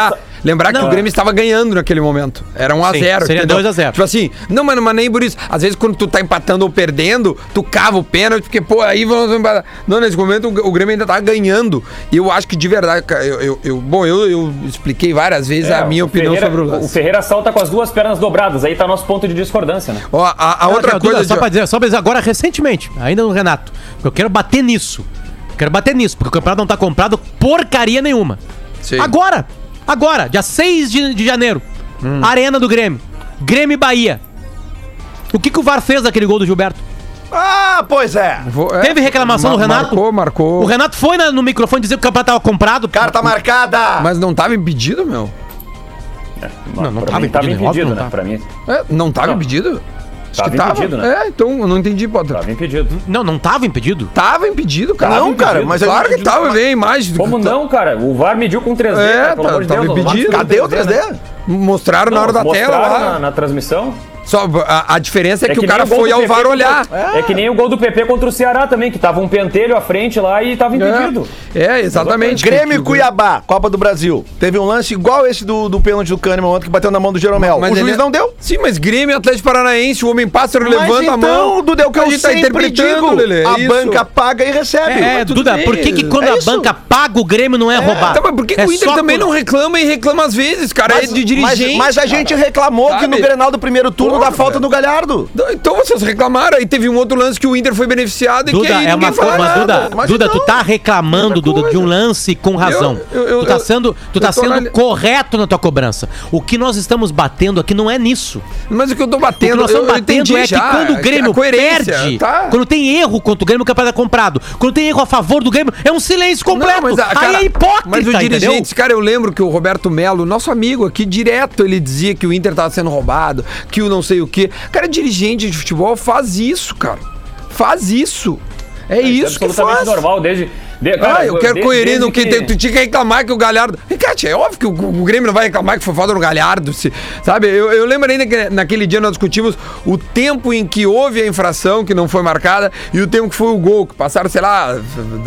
lembrar, Lembrar que Não. o Grêmio estava ganhando naquele momento. Era 1 a Sim, 0 seria entendeu? 2 a 0. Tipo assim, não, mano, mas nem por isso. Às vezes quando tu tá empatando ou perdendo, tu cava o pênalti, porque, pô, aí vamos empatar. Não, nesse momento o, o Grêmio ainda tá ganhando. E eu acho que de verdade, eu, eu, eu- bom, eu, eu expliquei várias vezes a minha É, o opinião Ferreira- sobre o O lance. Ferreira salta com as duas pernas dobradas, aí tá nosso ponto de discordância, né? Ó, a, a outra Não, Duda, coisa. só de- pra dizer, só pra dizer agora recentemente, ainda no Renato. Eu quero bater nisso. Quero bater nisso, porque o campeonato não tá comprado porcaria nenhuma. Sim. Agora, agora, dia 6 de, de janeiro, Hum. Arena do Grêmio. Grêmio e Bahia. O que, que o VAR fez daquele gol do Gilberto? Ah, pois é. Vou- é, Teve reclamação mar- do Renato? Marcou, marcou. O Renato foi na- no microfone dizer que o campeonato tava comprado. Carta marcada. Mas não tava impedido, meu? Não, não pra tava mim, tava impedido, óbvio impedido, né? não Pra mim, É, não tava Não. impedido? Acho Tava que tava. impedido, né? É, então eu não entendi, Potter. tava impedido. Não, não tava impedido. Tava impedido, cara. Tava Não, cara, impedido. mas Claro que tava, vem imagem. Como não, cara? O VAR mediu com 3D, É, cara, pelo tá- amor de tava Deus. impedido. Cadê o 3D? Mostraram na hora da tela mostraram lá. Na, na transmissão. Só, a, a diferença é, que, o nem cara foi ao VAR olhar. É que nem o gol do PP contra o Ceará também, que tava um pentelho à frente lá e tava impedido. É, é, exatamente. Grêmio e Que- Cuiabá, Copa do Brasil. Teve um lance igual esse do, do pênalti do Kahneman ontem que bateu na mão do Jeromel. Mas o juiz ele- não deu. Sim, mas Grêmio e Atlético Paranaense, o homem pássaro Mas levanta a mão. então, Duda, é o que a eu gente tá interpretando, digo. Lelê, é a isso. banca paga e recebe. É, Duda, bem, por que, que quando é a banca paga o Grêmio não é, roubado? Tá, por que, que É o Inter também por- não reclama e reclama às vezes, cara? é de dirigente. mas a gente reclamou que no? Grenal do primeiro turno Da falta do Galhardo. Então vocês reclamaram, aí teve um outro lance que o Inter foi beneficiado e que Duda, aí é uma fala coisa, mas. Duda, Mas Duda, então, tu tá reclamando, Duda, de um lance com razão. Eu- eu- tu tá eu- sendo, tu tá eu sendo anali- correto na tua cobrança. O que nós estamos batendo aqui não é nisso. Mas o que eu tô O que batendo, nós eu, estamos eu batendo é já, que quando o Grêmio a perde, tá? quando tem erro contra o Grêmio, o campeonato é comprado. Quando tem erro a favor do Grêmio, é um silêncio completo. Não, mas, ah, cara, Aí é hipócrita, Mas o entendeu? dirigente, cara, eu lembro que o Roberto Melo, nosso amigo aqui, direto ele dizia que o Inter tava sendo roubado, que o não sei o quê. Cara, dirigente de futebol faz isso, cara. Faz isso. É, isso que absolutamente faz. normal, desde. de- ah, cara, eu quero desde- coerir no desde que, tem- tu tinha que reclamar que o Galhardo. Ricardo, é óbvio que o, o Grêmio não vai reclamar que foi falta no Galhardo. se- sabe? Eu, eu lembro ainda que naquele dia nós discutimos o tempo em que houve a infração que não foi marcada e o tempo que foi o gol, que passaram, sei lá,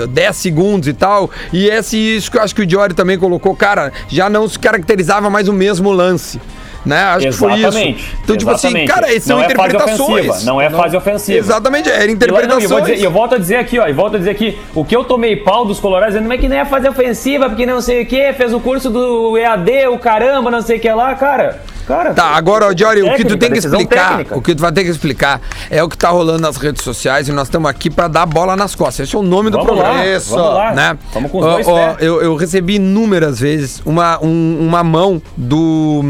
10 segundos e tal. E esse, isso que eu acho que o Diori também colocou, cara, já não se caracterizava mais o mesmo lance. Né? Acho que foi isso. Exatamente, Então, tipo assim, exatamente. cara, essas são Não é fase interpretações. não é fase ofensiva. Exatamente, E não, interpretações. eu, vou dizer- eu volto a dizer aqui, ó, e volto a dizer aqui, o que eu tomei pau dos colorados dizendo, mas que nem é fazer ofensiva, porque não sei o que, fez o curso do EAD, o caramba, não sei o que lá, cara. Cara, Tá, agora, ó, Diori, o que tu tem que explicar, técnica. o que tu vai ter que explicar é o que tá rolando nas redes sociais e nós estamos aqui pra dar bola nas costas. Esse é o nome do Vamos programa. lá, Isso. vamos lá. Né? Vamos com os Ó, dois ó, eu, eu recebi inúmeras vezes uma, um- uma mão do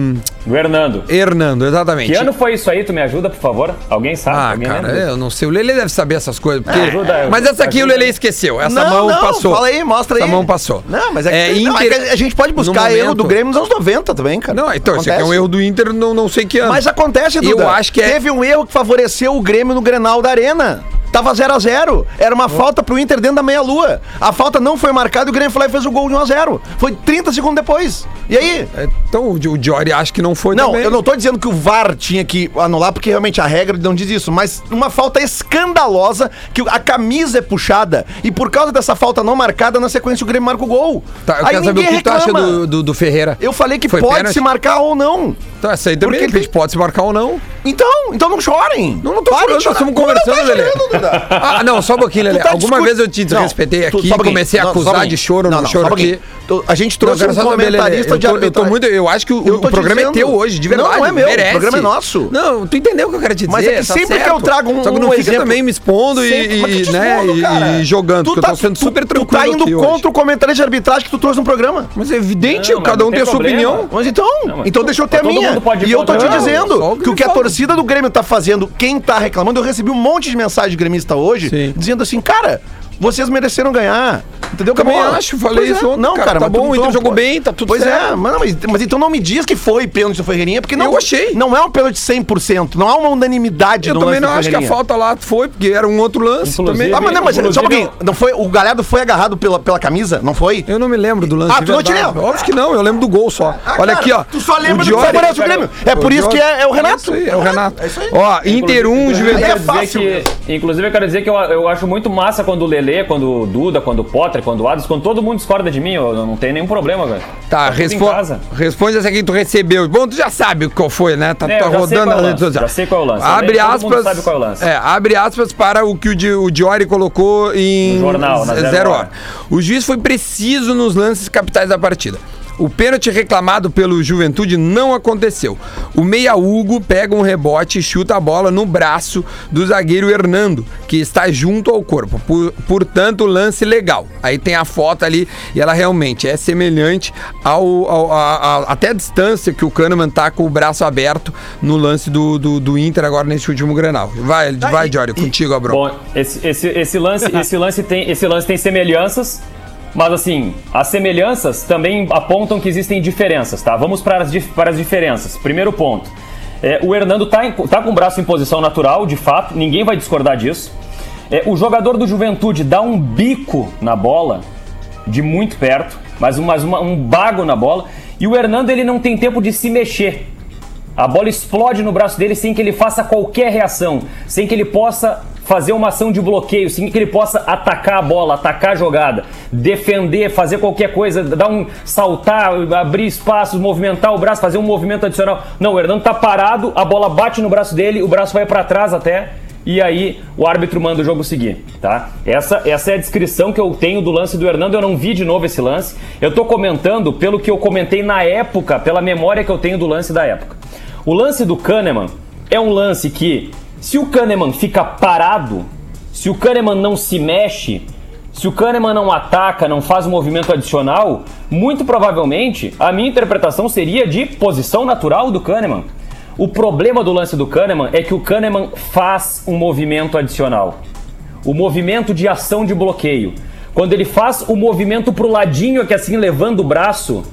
Do Hernando. Hernando, exatamente. Que ano foi isso aí? Tu me ajuda, por favor? Alguém sabe? Ah, Alguém cara, lembra? eu não sei. O Lele deve saber essas coisas. Porque... Ajuda, mas essa aqui ajuda. o Lele esqueceu. Essa Não, mão não, passou. fala aí, mostra aí. Essa mão passou. Não, mas é, que, É, não, é Inter- que a gente pode buscar erro do Grêmio nos anos 90 também, cara. Não, então, esse aqui é um Acontece. erro do Inter, não, não sei que ano. Mas acontece, Duda. Eu acho que é- Teve um erro que favoreceu o Grêmio no Grenal da Arena. Tava 0 a 0 Era uma falta pro Inter dentro da meia-lua. A falta não foi marcada e o Grêmio foi lá e fez o gol de 1 a 0 Foi 30 segundos depois. E aí? Então o Diori acha que não foi Não, também. eu não tô dizendo que o VAR tinha que anular, porque realmente a regra não diz isso, mas uma falta escandalosa que a camisa é puxada e por causa dessa falta não marcada, na sequência o Grêmio marca o gol. Tá, eu aí quero saber o que ninguém tu acha reclama. do, do, do Ferreira. Eu falei que Foi pode pênalti? se marcar ou não. Então, essa aí também, Porque de repente, pode se marcar ou não. Então, então não chorem. Não, não tô Parem chorando, de nós chorar. estamos Como não conversando, tá Lelê. chorando, Duda? Ah, não, só um pouquinho, Lelê. Tu tá Alguma discu- vez eu te desrespeitei tu- aqui só um pouquinho. comecei a Não, só um acusar pouquinho. de choro Não, só choro um pouquinho. aqui. Tu- A gente trouxe um comentarista eu de tô, eu tô arbitragem. muito, eu acho que o, Eu o tô programa é dizendo. teu hoje, de Não, verdade. não é meu, o merece. programa é nosso. Não, tu entendeu o que eu quero te dizer. Mas é que tá sempre que certo. eu trago um- Só que não um fica exemplo- também me expondo e, Sempre- mas que e, te né, expondo, e- cara. e jogando, Tu porque eu tô sendo tu- super Tu tranquilo tá indo aqui hoje. contra o comentário de arbitragem que tu trouxe no programa. Mas é evidente, Não, mas cada não um tem tem a sua problema. opinião. Mas então, Não, mas então deixa eu ter a todo minha. E eu tô te Não, dizendo o que o que a torcida do Grêmio tá fazendo, quem tá reclamando, eu recebi um monte de mensagem de gremista hoje, Sim. dizendo assim, cara, vocês mereceram ganhar. Entendeu? Também Acabou. acho, falei Pois isso é. ontem, Não, cara, cara, tá mas tu- bom, o Inter tu- jogou bem, tá tudo pois certo. é, mano, mas, mas então não me diz que foi pênalti do Ferreirinha, porque não. Eu achei. Não é um pênalti 100%, não há uma unanimidade Eu no também lance não do acho que a falta lá foi, porque era um outro lance Inclusive- também. Ah, mas não, mas só um pouquinho. Não foi, o Galhardo foi agarrado pela, pela camisa, não foi? Eu não me lembro do lance. Ah, tu não te lembra? Óbvio que não, eu lembro do gol só. Ah, Olha cara, aqui, ó. Tu só lembra o do que favorece o Grêmio. É por isso que é, é o Renato. É o Renato. É isso aí. Ó, Inter 1, Inclusive, Juventude. Aí é eu quero dizer fácil que, inclusive, eu quero dizer que eu, eu acho muito massa quando o Lelê Quando o Duda, quando o Potter, quando o Adams, quando todo mundo discorda de mim, eu não tenho nenhum problema, velho. Tá, em respo casa. responde essa que tu recebeu. Bom, tu já sabe qual foi, né? Tá, É, tá rodando é redes sociais. já sei qual é o lance. Abre Todo mundo aspas. sabe qual é o lance. É, abre aspas para o que o, Di, o Diori colocou em No jornal, na zero zero hora. hora. O juiz foi preciso nos lances capitais da partida. O pênalti reclamado pelo Juventude não aconteceu. O meia Hugo pega um rebote e chuta a bola no braço do zagueiro Hernando, que está junto ao corpo. Por- portanto, lance legal. Aí tem a foto ali e ela realmente é semelhante ao, ao- a- a- até a distância que o Kahneman tá com o braço aberto no lance do, do, do Inter agora nesse último Grenal. Vai, vai, Jório, contigo, Abro. Bom, esse, esse, esse lance, esse, lance tem, esse lance tem semelhanças, mas assim, as semelhanças também apontam que existem diferenças, tá? Vamos para as, para as diferenças. Primeiro ponto. É, o Hernando tá, em- tá com o braço em posição natural, de fato, ninguém vai discordar disso. É, o jogador do Juventude dá um bico na bola, de muito perto, mas, um, mas uma- um bago na bola, e o Hernando ele não tem tempo de se mexer. A bola explode no braço dele sem que ele faça qualquer reação, sem que ele possa fazer uma ação de bloqueio, sem que ele possa atacar a bola, atacar a jogada, defender, fazer qualquer coisa, dar um saltar, abrir espaços, movimentar o braço, fazer um movimento adicional. Não, o Hernando tá parado, a bola bate no braço dele, o braço vai para trás até e aí o árbitro manda o jogo seguir, tá? Essa, essa é a descrição que eu tenho do lance do Hernando. Eu não vi de novo esse lance. Eu tô comentando pelo que eu comentei na época, pela memória que eu tenho do lance da época. O lance do Kahneman é um lance que, se o Kahneman fica parado, se o Kahneman não se mexe, se o Kahneman não ataca, não faz um movimento adicional, muito provavelmente a minha interpretação seria de posição natural do Kahneman. O problema do lance do Kahneman é que o Kahneman faz um movimento adicional. O movimento de ação de bloqueio. Quando ele faz o movimento pro ladinho, que assim levando o braço,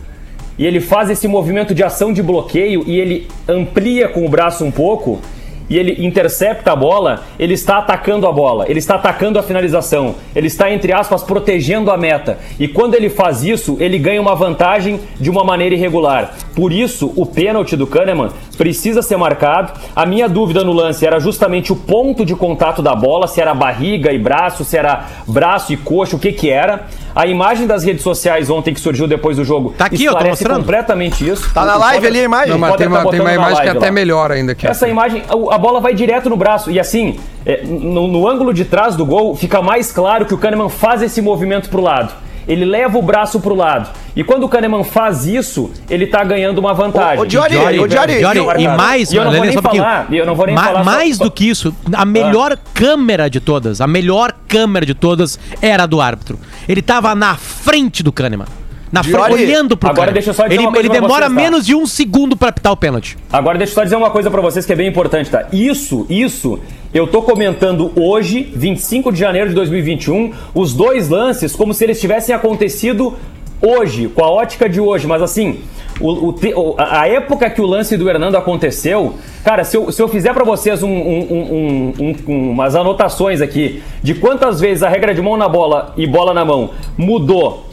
e ele faz esse movimento de ação de bloqueio e ele amplia com o braço um pouco e ele intercepta a bola, ele está atacando a bola, ele está atacando a finalização, ele está, entre aspas, protegendo a meta. E quando ele faz isso, ele ganha uma vantagem de uma maneira irregular. Por isso, o pênalti do Kahneman precisa ser marcado. A minha dúvida no lance era justamente o ponto de contato da bola, se era barriga e braço, se era braço e coxa, o que que era. A imagem das redes sociais ontem que surgiu depois do jogo Tá aqui, ó, tô esclarece mostrando. completamente isso. Tá na live Potter- ali a imagem? Não, mas tem uma, tem uma imagem que é até lá. melhor ainda aqui. Essa imagem, a a bola vai direto no braço. E assim, é, no, no ângulo de trás do gol, fica mais claro que o Kahneman faz esse movimento pro lado. Ele leva o braço pro lado. E quando o Kahneman faz isso, ele tá ganhando uma vantagem. Ô, Diori, Diori, ô, Diori, Diori, e o- mais, E eu não vou Lelê, nem um falar, e eu não vou nem Ma- falar Mais só- do que isso, a melhor câmera de todas, a melhor câmera de todas era a do árbitro. Ele tava na frente do Kahneman. Na frente, olhando pro agora Kahneman. deixa eu só dizer ele, uma coisa ele demora vocês, tá? menos de um segundo pra apitar o pênalti. Agora deixa eu só dizer uma coisa pra vocês que é bem importante, tá? Isso, isso, eu tô comentando hoje, 25 de janeiro de 2021, os dois lances como se eles tivessem acontecido hoje, com a ótica de hoje, mas assim, o, o a época que o lance do Hernando aconteceu, cara, se eu, se eu fizer pra vocês um- um- um- um- um- umas anotações aqui de quantas vezes a regra de mão na bola e bola na mão mudou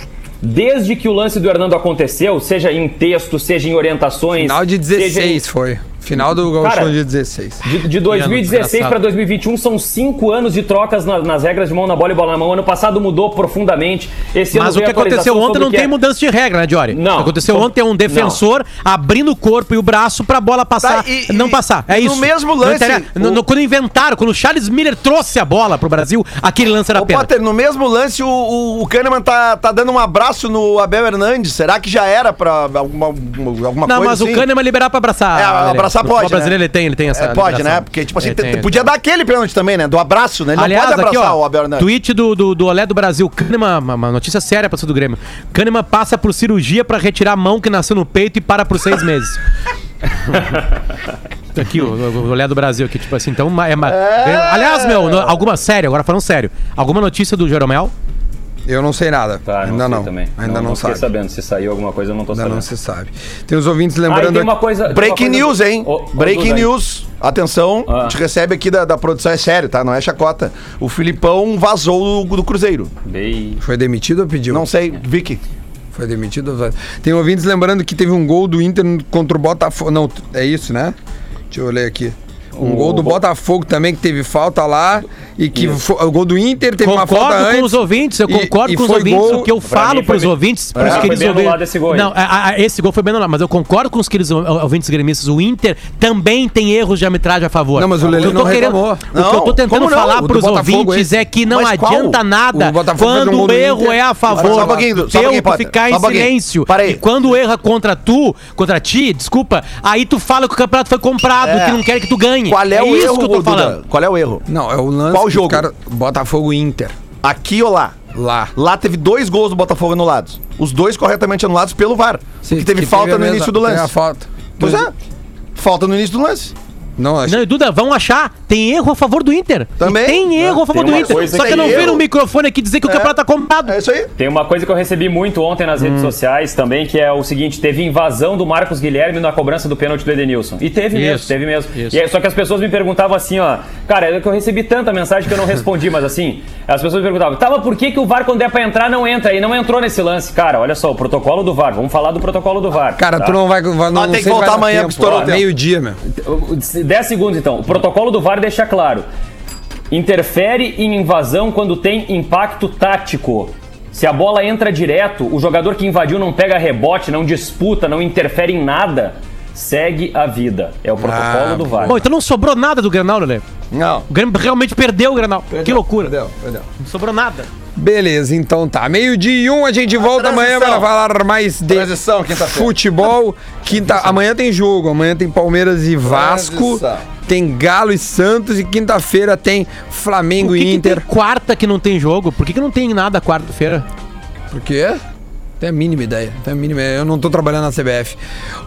desde que o lance do Hernando aconteceu, seja em texto, seja em orientações. Final de seja em- 16 foi. Final do Gauchão Cara, de 16. de, de 2016 desgraçado. para 2021 são cinco anos de trocas na- nas regras de mão na bola e bola na mão. Ano passado mudou profundamente. Esse ano Mas o que aconteceu ontem não tem é- mudança de regra, né, Diori? Não. O que aconteceu Não. ontem é um defensor abrindo o corpo e o braço pra bola passar. Tá, e- não passar. É e no isso. mesmo Não lance. No- o- no- quando inventaram, quando o Charles Miller trouxe a bola pro Brasil, aquele lance era Ô, pênalti. Potter, no mesmo lance, o, o, o Kahneman tá, tá dando um abraço no Abel Hernandes. Será que já era pra alguma, alguma Não, coisa mas assim? o Kahneman liberar pra abraçar. É, abraçar No pode, futebol brasileiro né? ele tem, ele tem essa É, pode, liberação. né? Porque, tipo assim, tem, podia tem. dar aquele pênalti também, né? Do abraço, né? Ele Aliás, não pode aqui, abraçar ó, o Abel Hernandes. tweet do, do, do Olé do Brasil. Kahneman, uma, notícia séria pra do Grêmio. Kahneman passa por cirurgia pra retirar a mão que nasceu no peito e para por seis meses. aqui, o, o Olé do Brasil aqui, tipo assim, então... É, uma- Aliás, meu, no- alguma sério, agora falando sério. Alguma notícia do Jeromel? Eu não sei nada. Tá, Ainda sei não. Também. Ainda não, fiquei sabe. sabendo. Se saiu alguma coisa, eu não tô Ainda sabendo. não se sabe. Tem os ouvintes Ah, lembrando. tem uma coisa. tem uma Breaking coisa- news, hein? Ô, Breaking news. Atenção, Ah. a gente recebe aqui da, da produção, é sério, tá? Não é chacota. O Filipão vazou do, do Cruzeiro. Bem- Foi demitido ou pediu? Não sei, Vicky. Foi demitido Tem ouvintes lembrando que teve um gol do Inter contra o Botafogo. Não, é isso, né? Deixa eu ler aqui. Um gol do Botafogo também, que teve falta lá. E que fo- o gol do Inter teve uma Concordo falta antes. com os ouvintes, eu e- concordo e com os foi ouvintes. gol- o que eu falo foi pros bem- ouvintes, foi queridos bem ouvintes. anulado esse gol. Não, a- a- esse gol foi bem anulado, mas eu concordo com os queridos ou- ouvintes gremistas. O Inter também tem erros de arbitragem a favor. Não, mas o Lelê que não reclamou. O que eu tô tentando falar O pros Botafogo ouvintes é que não adianta nada O quando o erro é a Só favor. um pouquinho, só um pouquinho, ficar em silêncio. Para aí. E quando erra contra tu, contra ti, desculpa, aí tu fala que o campeonato foi comprado, É. que não quer que tu ganhe. Qual é, o isso erro, que eu tô Duda? falando. Qual é o erro? Não, é o lance. Qual jogo? cara- Botafogo e Inter. Aqui ou lá? Lá. Lá teve dois gols do Botafogo anulados. Os dois corretamente anulados pelo VAR. Sim, que teve que falta a no mesma- início do teve lance. a falta. Pois é. Falta no início do lance. Não, acho Não, e Duda, vão achar. Tem erro a favor do Inter. Também. E tem erro a favor do Inter. Só que que não eu- vem no microfone aqui dizer que o É. campeonato tá comprado. É isso aí. Tem uma coisa que eu recebi muito ontem nas Hum. redes sociais também, que é o seguinte: teve invasão do Marcos Guilherme na cobrança do pênalti do Edenilson. E teve mesmo, Isso, teve mesmo. isso. E aí, só que as pessoas me perguntavam assim, ó. Cara, é que eu recebi tanta mensagem que eu não respondi, mas assim, as pessoas me perguntavam, mas por que, que o VAR, quando é pra entrar, não entra? E não entrou nesse lance. Cara, olha só, o protocolo do VAR. Vamos falar do protocolo do VAR. Cara, tá? tu não vai. vai não Ah, tem que voltar amanhã, tempo. porque estourou o. Meio-dia, meu. 10 segundos então. O protocolo do VAR deixa claro. Interfere em invasão quando tem impacto tático. Se a bola entra direto, o jogador que invadiu não pega rebote, não disputa, não interfere em nada, segue a vida. É o protocolo Ah, do VAR. Bom, então não sobrou nada do Granal, Lelê. Não. O Grêmio realmente perdeu o Granal. que loucura. Perdeu, perdeu. Não sobrou nada. Beleza, então tá. Meio-dia e um, a gente volta amanhã transição. para falar mais de Transição, quinta-feira. futebol. Quinta... Amanhã tem jogo, amanhã tem Palmeiras e Vasco, Transição. tem Galo e Santos e quinta-feira tem Flamengo que e que Inter. tem quarta que não tem jogo? Por que, que não tem nada quarta-feira? Por quê? Tem a mínima ideia. Tem a mínima ideia. Eu não tô trabalhando na CBF.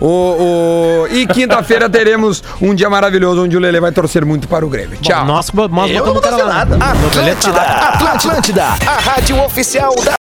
O, o... E quinta-feira teremos um dia maravilhoso onde o Lele vai torcer muito para o Grêmio. Tchau. Nós, nós Eu não vou nada. Lelê tá. Atlântida, Atlântida, a rádio oficial da